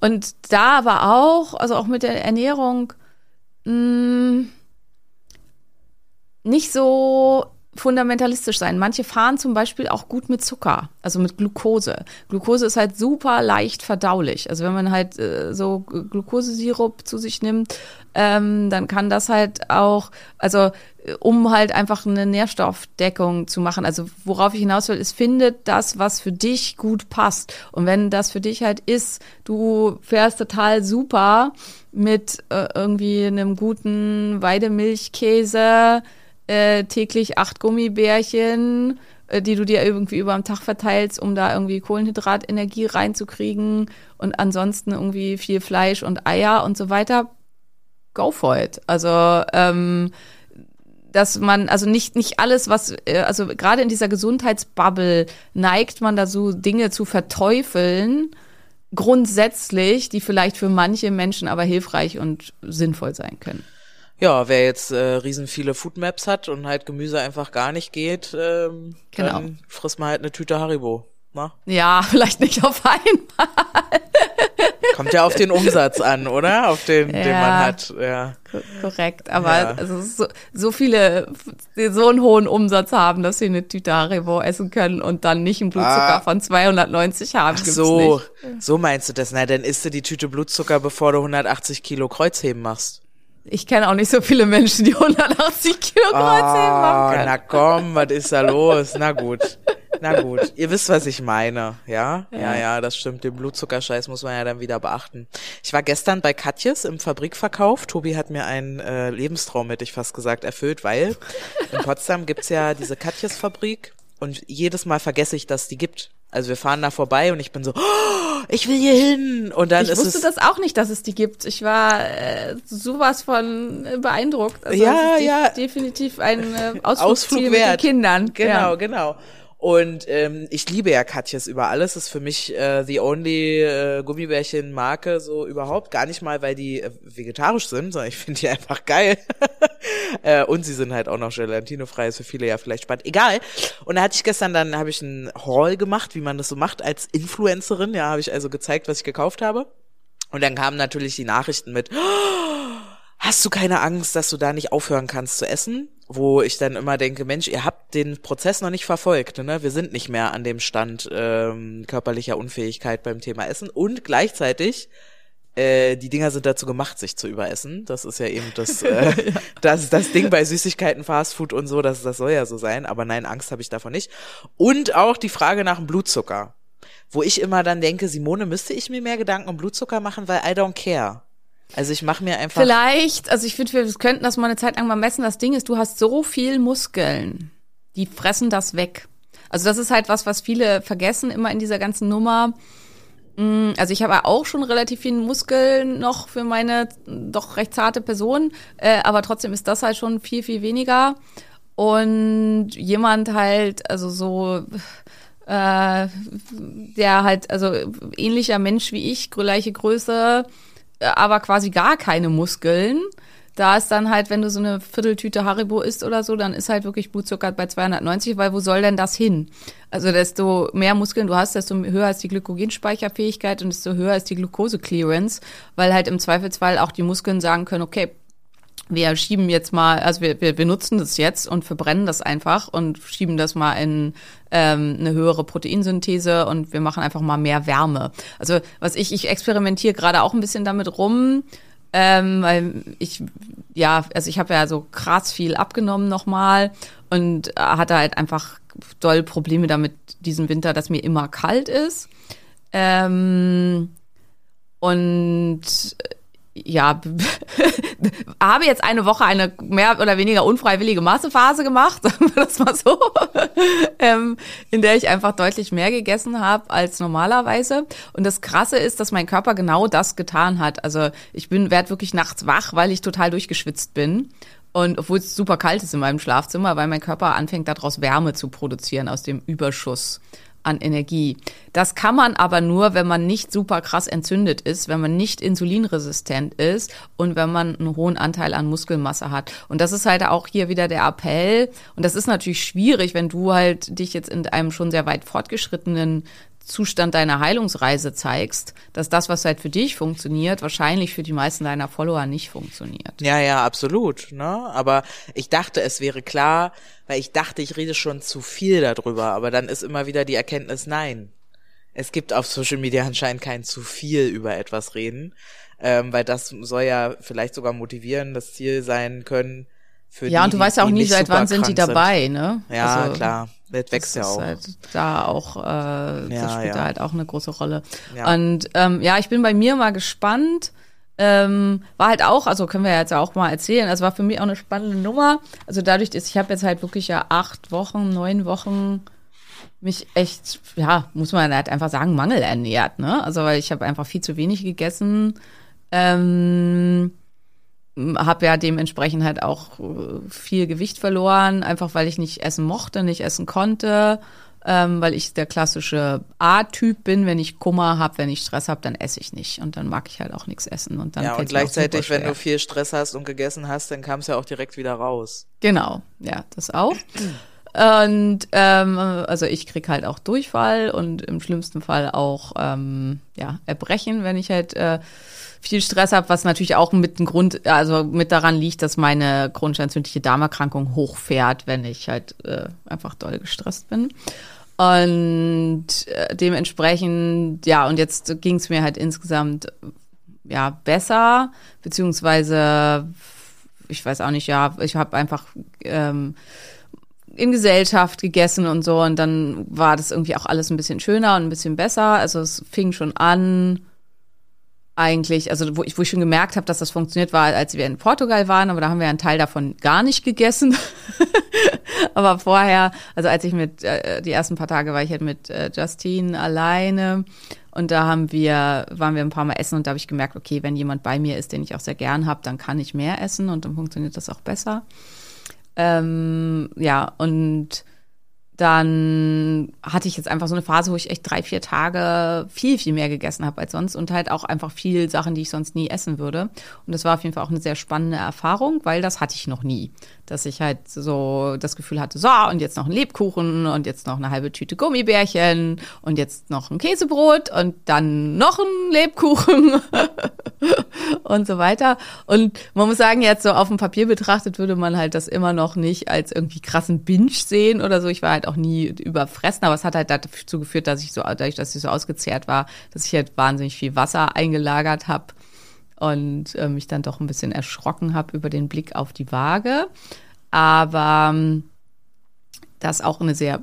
Und da aber auch, also auch mit der Ernährung, mh, mm, nicht so fundamentalistisch sein. Manche fahren zum Beispiel auch gut mit Zucker, also mit Glucose. Glucose ist halt super leicht verdaulich. Also wenn man halt äh, so Glukosesirup zu sich nimmt, ähm, dann kann das halt auch, also äh, um halt einfach eine Nährstoffdeckung zu machen. Also worauf ich hinaus will, ist, findet das, was für dich gut passt. Und wenn das für dich halt ist, du fährst total super mit äh, irgendwie einem guten Weidemilchkäse, äh, täglich acht Gummibärchen, äh, die du dir irgendwie über den Tag verteilst, um da irgendwie Kohlenhydratenergie reinzukriegen und ansonsten irgendwie viel Fleisch und Eier und so weiter. Go for it. Also ähm, dass man, also nicht, nicht alles, was, äh, also gerade in dieser Gesundheitsbubble neigt man da so Dinge zu verteufeln, grundsätzlich, die vielleicht für manche Menschen aber hilfreich und sinnvoll sein können. Ja, wer jetzt äh, riesen viele Foodmaps hat und halt Gemüse einfach gar nicht geht, ähm, genau. dann frisst man halt eine Tüte Haribo. Na? Ne? Ja, vielleicht nicht auf einmal. Kommt ja auf den Umsatz an, oder? Auf den, ja, den man hat. Ja. Korrekt, aber ja. also so, so viele, die so einen hohen Umsatz haben, dass sie eine Tüte Haribo essen können und dann nicht einen Blutzucker ah. von 290 haben. Ach so, nicht. so meinst du das? Na, dann isst du die Tüte Blutzucker, bevor du 180 Kilo Kreuzheben machst. Ich kenne auch nicht so viele Menschen, die 180 Kilo Kreuzheben oh, machen können. Na komm, was ist da los? Na gut. Na gut. Ihr wisst, was ich meine, ja? ja? Ja, ja, das stimmt. Den Blutzuckerscheiß muss man ja dann wieder beachten. Ich war gestern bei Katjes im Fabrikverkauf. Tobi hat mir einen äh, Lebenstraum, hätte ich fast gesagt, erfüllt, weil in Potsdam gibt's ja diese Katjes-Fabrik und jedes Mal vergesse ich, dass die gibt. Also wir fahren da vorbei und ich bin so, oh, ich will hier hin. Und dann ich ist wusste es das auch nicht, dass es die gibt. Ich war äh, sowas von äh, beeindruckt. Also ja, ja. Definitiv ein äh, Ausflug, Ausflug mit den Kindern. Genau, ja. genau. Und ähm, ich liebe ja Katjes über alles. Ist für mich äh, the only äh, Gummibärchen-Marke so überhaupt. Gar nicht mal, weil die äh, vegetarisch sind, sondern ich finde die einfach geil. äh, und sie sind halt auch noch gelatinofrei, ist für viele ja vielleicht spannend. Egal. Und da hatte ich gestern dann, habe ich einen Haul gemacht, wie man das so macht als Influencerin. Ja, habe ich also gezeigt, was ich gekauft habe. Und dann kamen natürlich die Nachrichten mit, oh, hast du keine Angst, dass du da nicht aufhören kannst zu essen? Wo ich dann immer denke, Mensch, ihr habt den Prozess noch nicht verfolgt, ne? Wir sind nicht mehr an dem Stand ähm, körperlicher Unfähigkeit beim Thema Essen und gleichzeitig äh, die Dinger sind dazu gemacht, sich zu überessen. Das ist ja eben das, äh, das, das Ding bei Süßigkeiten, Fastfood und so, das, das soll ja so sein. Aber nein, Angst habe ich davon nicht. Und auch die Frage nach dem Blutzucker. Wo ich immer dann denke, Simone, müsste ich mir mehr Gedanken um Blutzucker machen, weil I don't care. Also ich mache mir einfach. Vielleicht, also ich finde, wir könnten das mal eine Zeit lang mal messen. Das Ding ist, du hast so viel Muskeln, die fressen das weg. Also das ist halt was, was viele vergessen immer in dieser ganzen Nummer. Mm, Also ich habe auch schon relativ viel Muskeln noch für meine doch recht zarte Person, äh, aber trotzdem ist das halt schon viel, viel weniger. Und jemand halt, also so, äh, der halt, also ähnlicher Mensch wie ich, gleiche Größe, aber quasi gar keine Muskeln. Da ist dann halt, wenn du so eine Vierteltüte Haribo isst oder so, dann ist halt wirklich Blutzucker bei 290, weil wo soll denn das hin? Also desto mehr Muskeln du hast, desto höher ist die Glykogenspeicherfähigkeit und desto höher ist die Glucose-Clearance, weil halt im Zweifelsfall auch die Muskeln sagen können, okay, wir schieben jetzt mal, also wir, wir, wir nutzen das jetzt und verbrennen das einfach und schieben das mal in ähm, eine höhere Proteinsynthese und wir machen einfach mal mehr Wärme. Also was ich, ich experimentiere gerade auch ein bisschen damit rum, ähm, weil ich, ja, also ich habe ja so krass viel abgenommen nochmal und äh, hatte halt einfach doll Probleme damit diesen Winter, dass mir immer kalt ist. Ähm, und äh, ja, habe jetzt eine Woche eine mehr oder weniger unfreiwillige Massephase gemacht, sagen wir das mal so, ähm, in der ich einfach deutlich mehr gegessen habe als normalerweise. Und das Krasse ist, dass mein Körper genau das getan hat. Also ich bin werd wirklich nachts wach, weil ich total durchgeschwitzt bin. Und obwohl es super kalt ist in meinem Schlafzimmer, weil mein Körper anfängt daraus Wärme zu produzieren aus dem Überschuss an Energie. Das kann man aber nur, wenn man nicht super krass entzündet ist, wenn man nicht insulinresistent ist und wenn man einen hohen Anteil an Muskelmasse hat. Und das ist halt auch hier wieder der Appell. Und das ist natürlich schwierig, wenn du halt dich jetzt in einem schon sehr weit fortgeschrittenen Zustand deiner Heilungsreise zeigst, dass das, was halt für dich funktioniert, wahrscheinlich für die meisten deiner Follower nicht funktioniert. Ja, ja, absolut. Ne? Aber ich dachte, es wäre klar, weil ich dachte, ich rede schon zu viel darüber. Aber dann ist immer wieder die Erkenntnis, nein. Es gibt auf Social Media anscheinend kein zu viel über etwas reden, ähm, weil das soll ja vielleicht sogar motivieren, das Ziel sein können. Für Ja, die, und du weißt ja auch nie, seit wann sind die dabei, ne? Ja, Also, klar. Das wächst ja das ist auch. Halt da auch, äh, das Ja, spielt ja. da halt auch eine große Rolle. Ja. Und ähm, ja, ich bin bei mir mal gespannt. Ähm, war halt auch, also können wir jetzt auch mal erzählen, also war für mich auch eine spannende Nummer. Also dadurch, dass ich habe jetzt halt wirklich ja acht Wochen, neun Wochen mich echt, ja, muss man halt einfach sagen, mangelernährt, ne? Also weil ich habe einfach viel zu wenig gegessen. Ähm, habe ja dementsprechend halt auch äh, viel Gewicht verloren, einfach weil ich nicht essen mochte, nicht essen konnte, ähm, weil ich der klassische A-Typ bin. Wenn ich Kummer habe, wenn ich Stress habe, dann esse ich nicht und dann mag ich halt auch nichts essen und dann Ja, und gleichzeitig, wenn du viel Stress hast und gegessen hast, dann kam es ja auch direkt wieder raus. Genau, ja, das auch. Und ähm, also ich krieg halt auch Durchfall und im schlimmsten Fall auch ähm, ja Erbrechen, wenn ich halt äh, viel Stress habe, was natürlich auch mit ein Grund, also mit daran liegt, dass meine chronisch entzündliche Darmerkrankung hochfährt, wenn ich halt äh, einfach doll gestresst bin. Und äh, dementsprechend, ja, und jetzt ging es mir halt insgesamt ja besser, beziehungsweise ich weiß auch nicht, ja, ich habe einfach ähm, in Gesellschaft gegessen und so und dann war das irgendwie auch alles ein bisschen schöner und ein bisschen besser. Also es fing schon an eigentlich, also wo ich, wo ich schon gemerkt habe, dass das funktioniert, war, als wir in Portugal waren, aber da haben wir einen Teil davon gar nicht gegessen. aber vorher, also als ich mit, äh, die ersten paar Tage war ich halt mit äh, Justine alleine und da haben wir, waren wir ein paar Mal essen und da habe ich gemerkt, okay, wenn jemand bei mir ist, den ich auch sehr gern habe, dann kann ich mehr essen und dann funktioniert das auch besser. Ähm, ja, und dann hatte ich jetzt einfach so eine Phase, wo ich echt drei, vier Tage viel, viel mehr gegessen habe als sonst und halt auch einfach viel Sachen, die ich sonst nie essen würde. Und das war auf jeden Fall auch eine sehr spannende Erfahrung, weil das hatte ich noch nie. Dass ich halt so das Gefühl hatte, so, und jetzt noch ein Lebkuchen und jetzt noch eine halbe Tüte Gummibärchen und jetzt noch ein Käsebrot und dann noch ein Lebkuchen und so weiter. Und man muss sagen, jetzt so auf dem Papier betrachtet würde man halt das immer noch nicht als irgendwie krassen Binge sehen oder so. Ich war halt auch nie überfressen, aber es hat halt dazu geführt, dass ich so, dadurch, dass ich so ausgezehrt war, dass ich halt wahnsinnig viel Wasser eingelagert habe. und äh, mich dann doch ein bisschen erschrocken habe über den Blick auf die Waage. Aber ähm, das auch eine sehr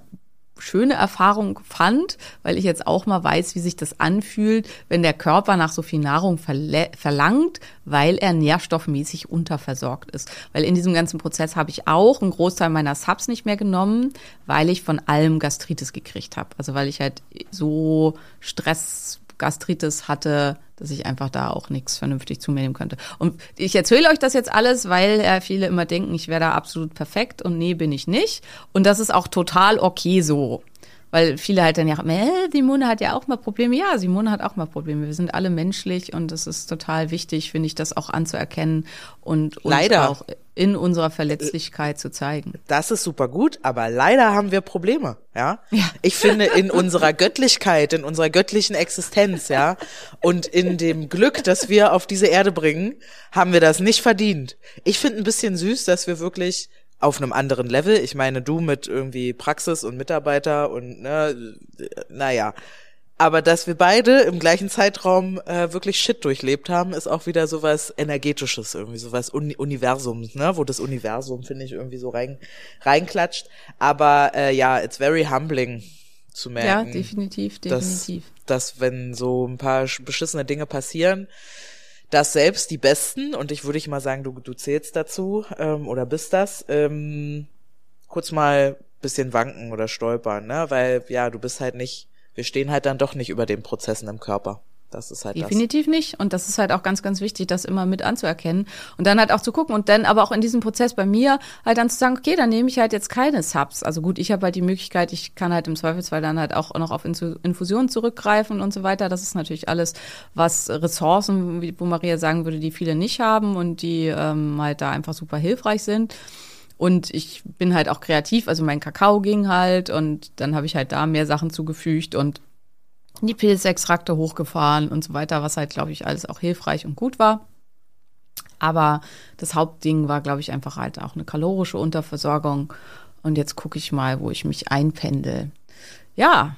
schöne Erfahrung fand, weil ich jetzt auch mal weiß, wie sich das anfühlt, wenn der Körper nach so viel Nahrung verlangt, weil er nährstoffmäßig unterversorgt ist. Weil in diesem ganzen Prozess habe ich auch einen Großteil meiner Subs nicht mehr genommen, weil ich von allem Gastritis gekriegt habe. Also weil ich halt so Stress Gastritis hatte, dass ich einfach da auch nichts vernünftig zu mir nehmen könnte. Und ich erzähle euch das jetzt alles, weil ja viele immer denken, ich wäre da absolut perfekt und nee, bin ich nicht. Und das ist auch total okay so. Weil viele halt dann ja, äh, Simone hat ja auch mal Probleme. Ja, Simone hat auch mal Probleme. Wir sind alle menschlich und es ist total wichtig, finde ich, das auch anzuerkennen und uns Leider. auch in unserer Verletzlichkeit zu zeigen. Das ist super gut, aber leider haben wir Probleme, ja? Ja. Ich finde in unserer Göttlichkeit, in unserer göttlichen Existenz, ja, und in dem Glück, das wir auf diese Erde bringen, haben wir das nicht verdient. Ich finde ein bisschen süß, dass wir wirklich auf einem anderen Level. Ich meine, du mit irgendwie Praxis und Mitarbeiter und ne, naja. Aber dass wir beide im gleichen Zeitraum äh, wirklich Shit durchlebt haben, ist auch wieder sowas energetisches, irgendwie sowas Uni Universums, ne, wo das Universum finde ich irgendwie so rein reinklatscht. Aber äh, ja, it's very humbling zu merken. Ja, definitiv, dass, definitiv. dass wenn so ein paar beschissene Dinge passieren, dass selbst die Besten, und ich würde ich mal sagen, du, du zählst dazu ähm, oder bist das, ähm, kurz mal bisschen wanken oder stolpern, ne? Weil ja, du bist halt nicht, wir stehen halt dann doch nicht über den Prozessen im Körper. Das ist halt Definitiv nicht. Und das ist halt auch ganz, ganz wichtig, das immer mit anzuerkennen. Und dann halt auch zu gucken und dann aber auch in diesem Prozess bei mir halt dann zu sagen, okay, dann nehme ich halt jetzt keine Subs. Also gut, ich habe halt die Möglichkeit, ich kann halt im Zweifelsfall dann halt auch noch auf Infusionen zurückgreifen und so weiter. Das ist natürlich alles, was Ressourcen, wo Maria sagen würde, die viele nicht haben und die ähm, halt da einfach super hilfreich sind. Und ich bin halt auch kreativ, also mein Kakao ging halt und dann habe ich halt da mehr Sachen zugefügt und die Pilzextrakte hochgefahren und so weiter, was halt, glaube ich, alles auch hilfreich und gut war. Aber das Hauptding war, glaube ich, einfach halt auch eine kalorische Unterversorgung. Und jetzt gucke ich mal, wo ich mich einpendel. Ja,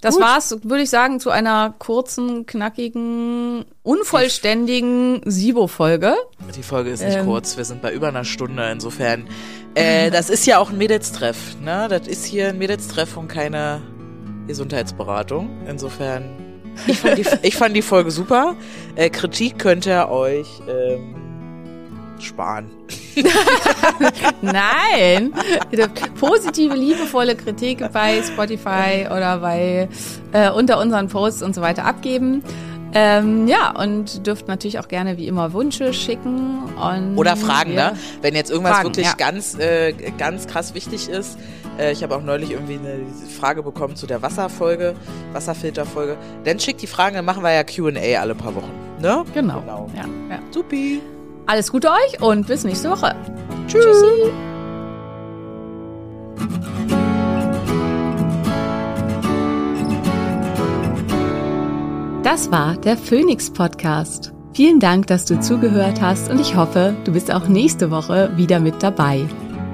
das Gut. war's, würde ich sagen, zu einer kurzen, knackigen, unvollständigen Sibo-Folge. Die Folge ist nicht Ähm. kurz, wir sind bei über einer Stunde, insofern. Äh, das ist ja auch ein Mädelstreff, ne? Das ist hier ein Mädelstreff und keine Gesundheitsberatung. Insofern, ich fand die, ich fand die Folge super. Äh, Kritik könnt ihr euch ähm, sparen. Nein! Ihr dürft positive, liebevolle Kritik bei Spotify oder bei äh, unter unseren Posts und so weiter abgeben. Ähm, ja, und dürft natürlich auch gerne wie immer Wünsche schicken. Und Oder Fragen, ne? Wenn jetzt irgendwas Fragen, wirklich ja. ganz, äh, ganz krass wichtig ist. Äh, ich habe auch neulich irgendwie eine Frage bekommen zu der Wasserfolge, Wasserfilterfolge. Dann schickt die Fragen, dann machen wir ja Q&A alle paar Wochen, ne? Genau. Genau. Ja, ja. Supi. Alles Gute euch und bis nächste Woche. Tschüss. Tschüssi. Das war der Phoenix Podcast. Vielen Dank, dass du zugehört hast und ich hoffe, du bist auch nächste Woche wieder mit dabei.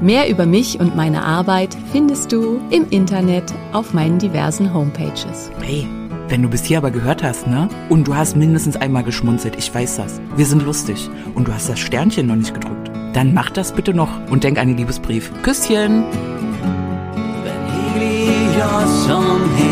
Mehr über mich und meine Arbeit findest du im Internet auf meinen diversen Homepages. Hey, wenn du bis hier aber gehört hast, ne? Und du hast mindestens einmal geschmunzelt, ich weiß das. Wir sind lustig. Und du hast das Sternchen noch nicht gedrückt. Dann mach das bitte noch und denk an den Liebesbrief. Küsschen! Wenn Helios vom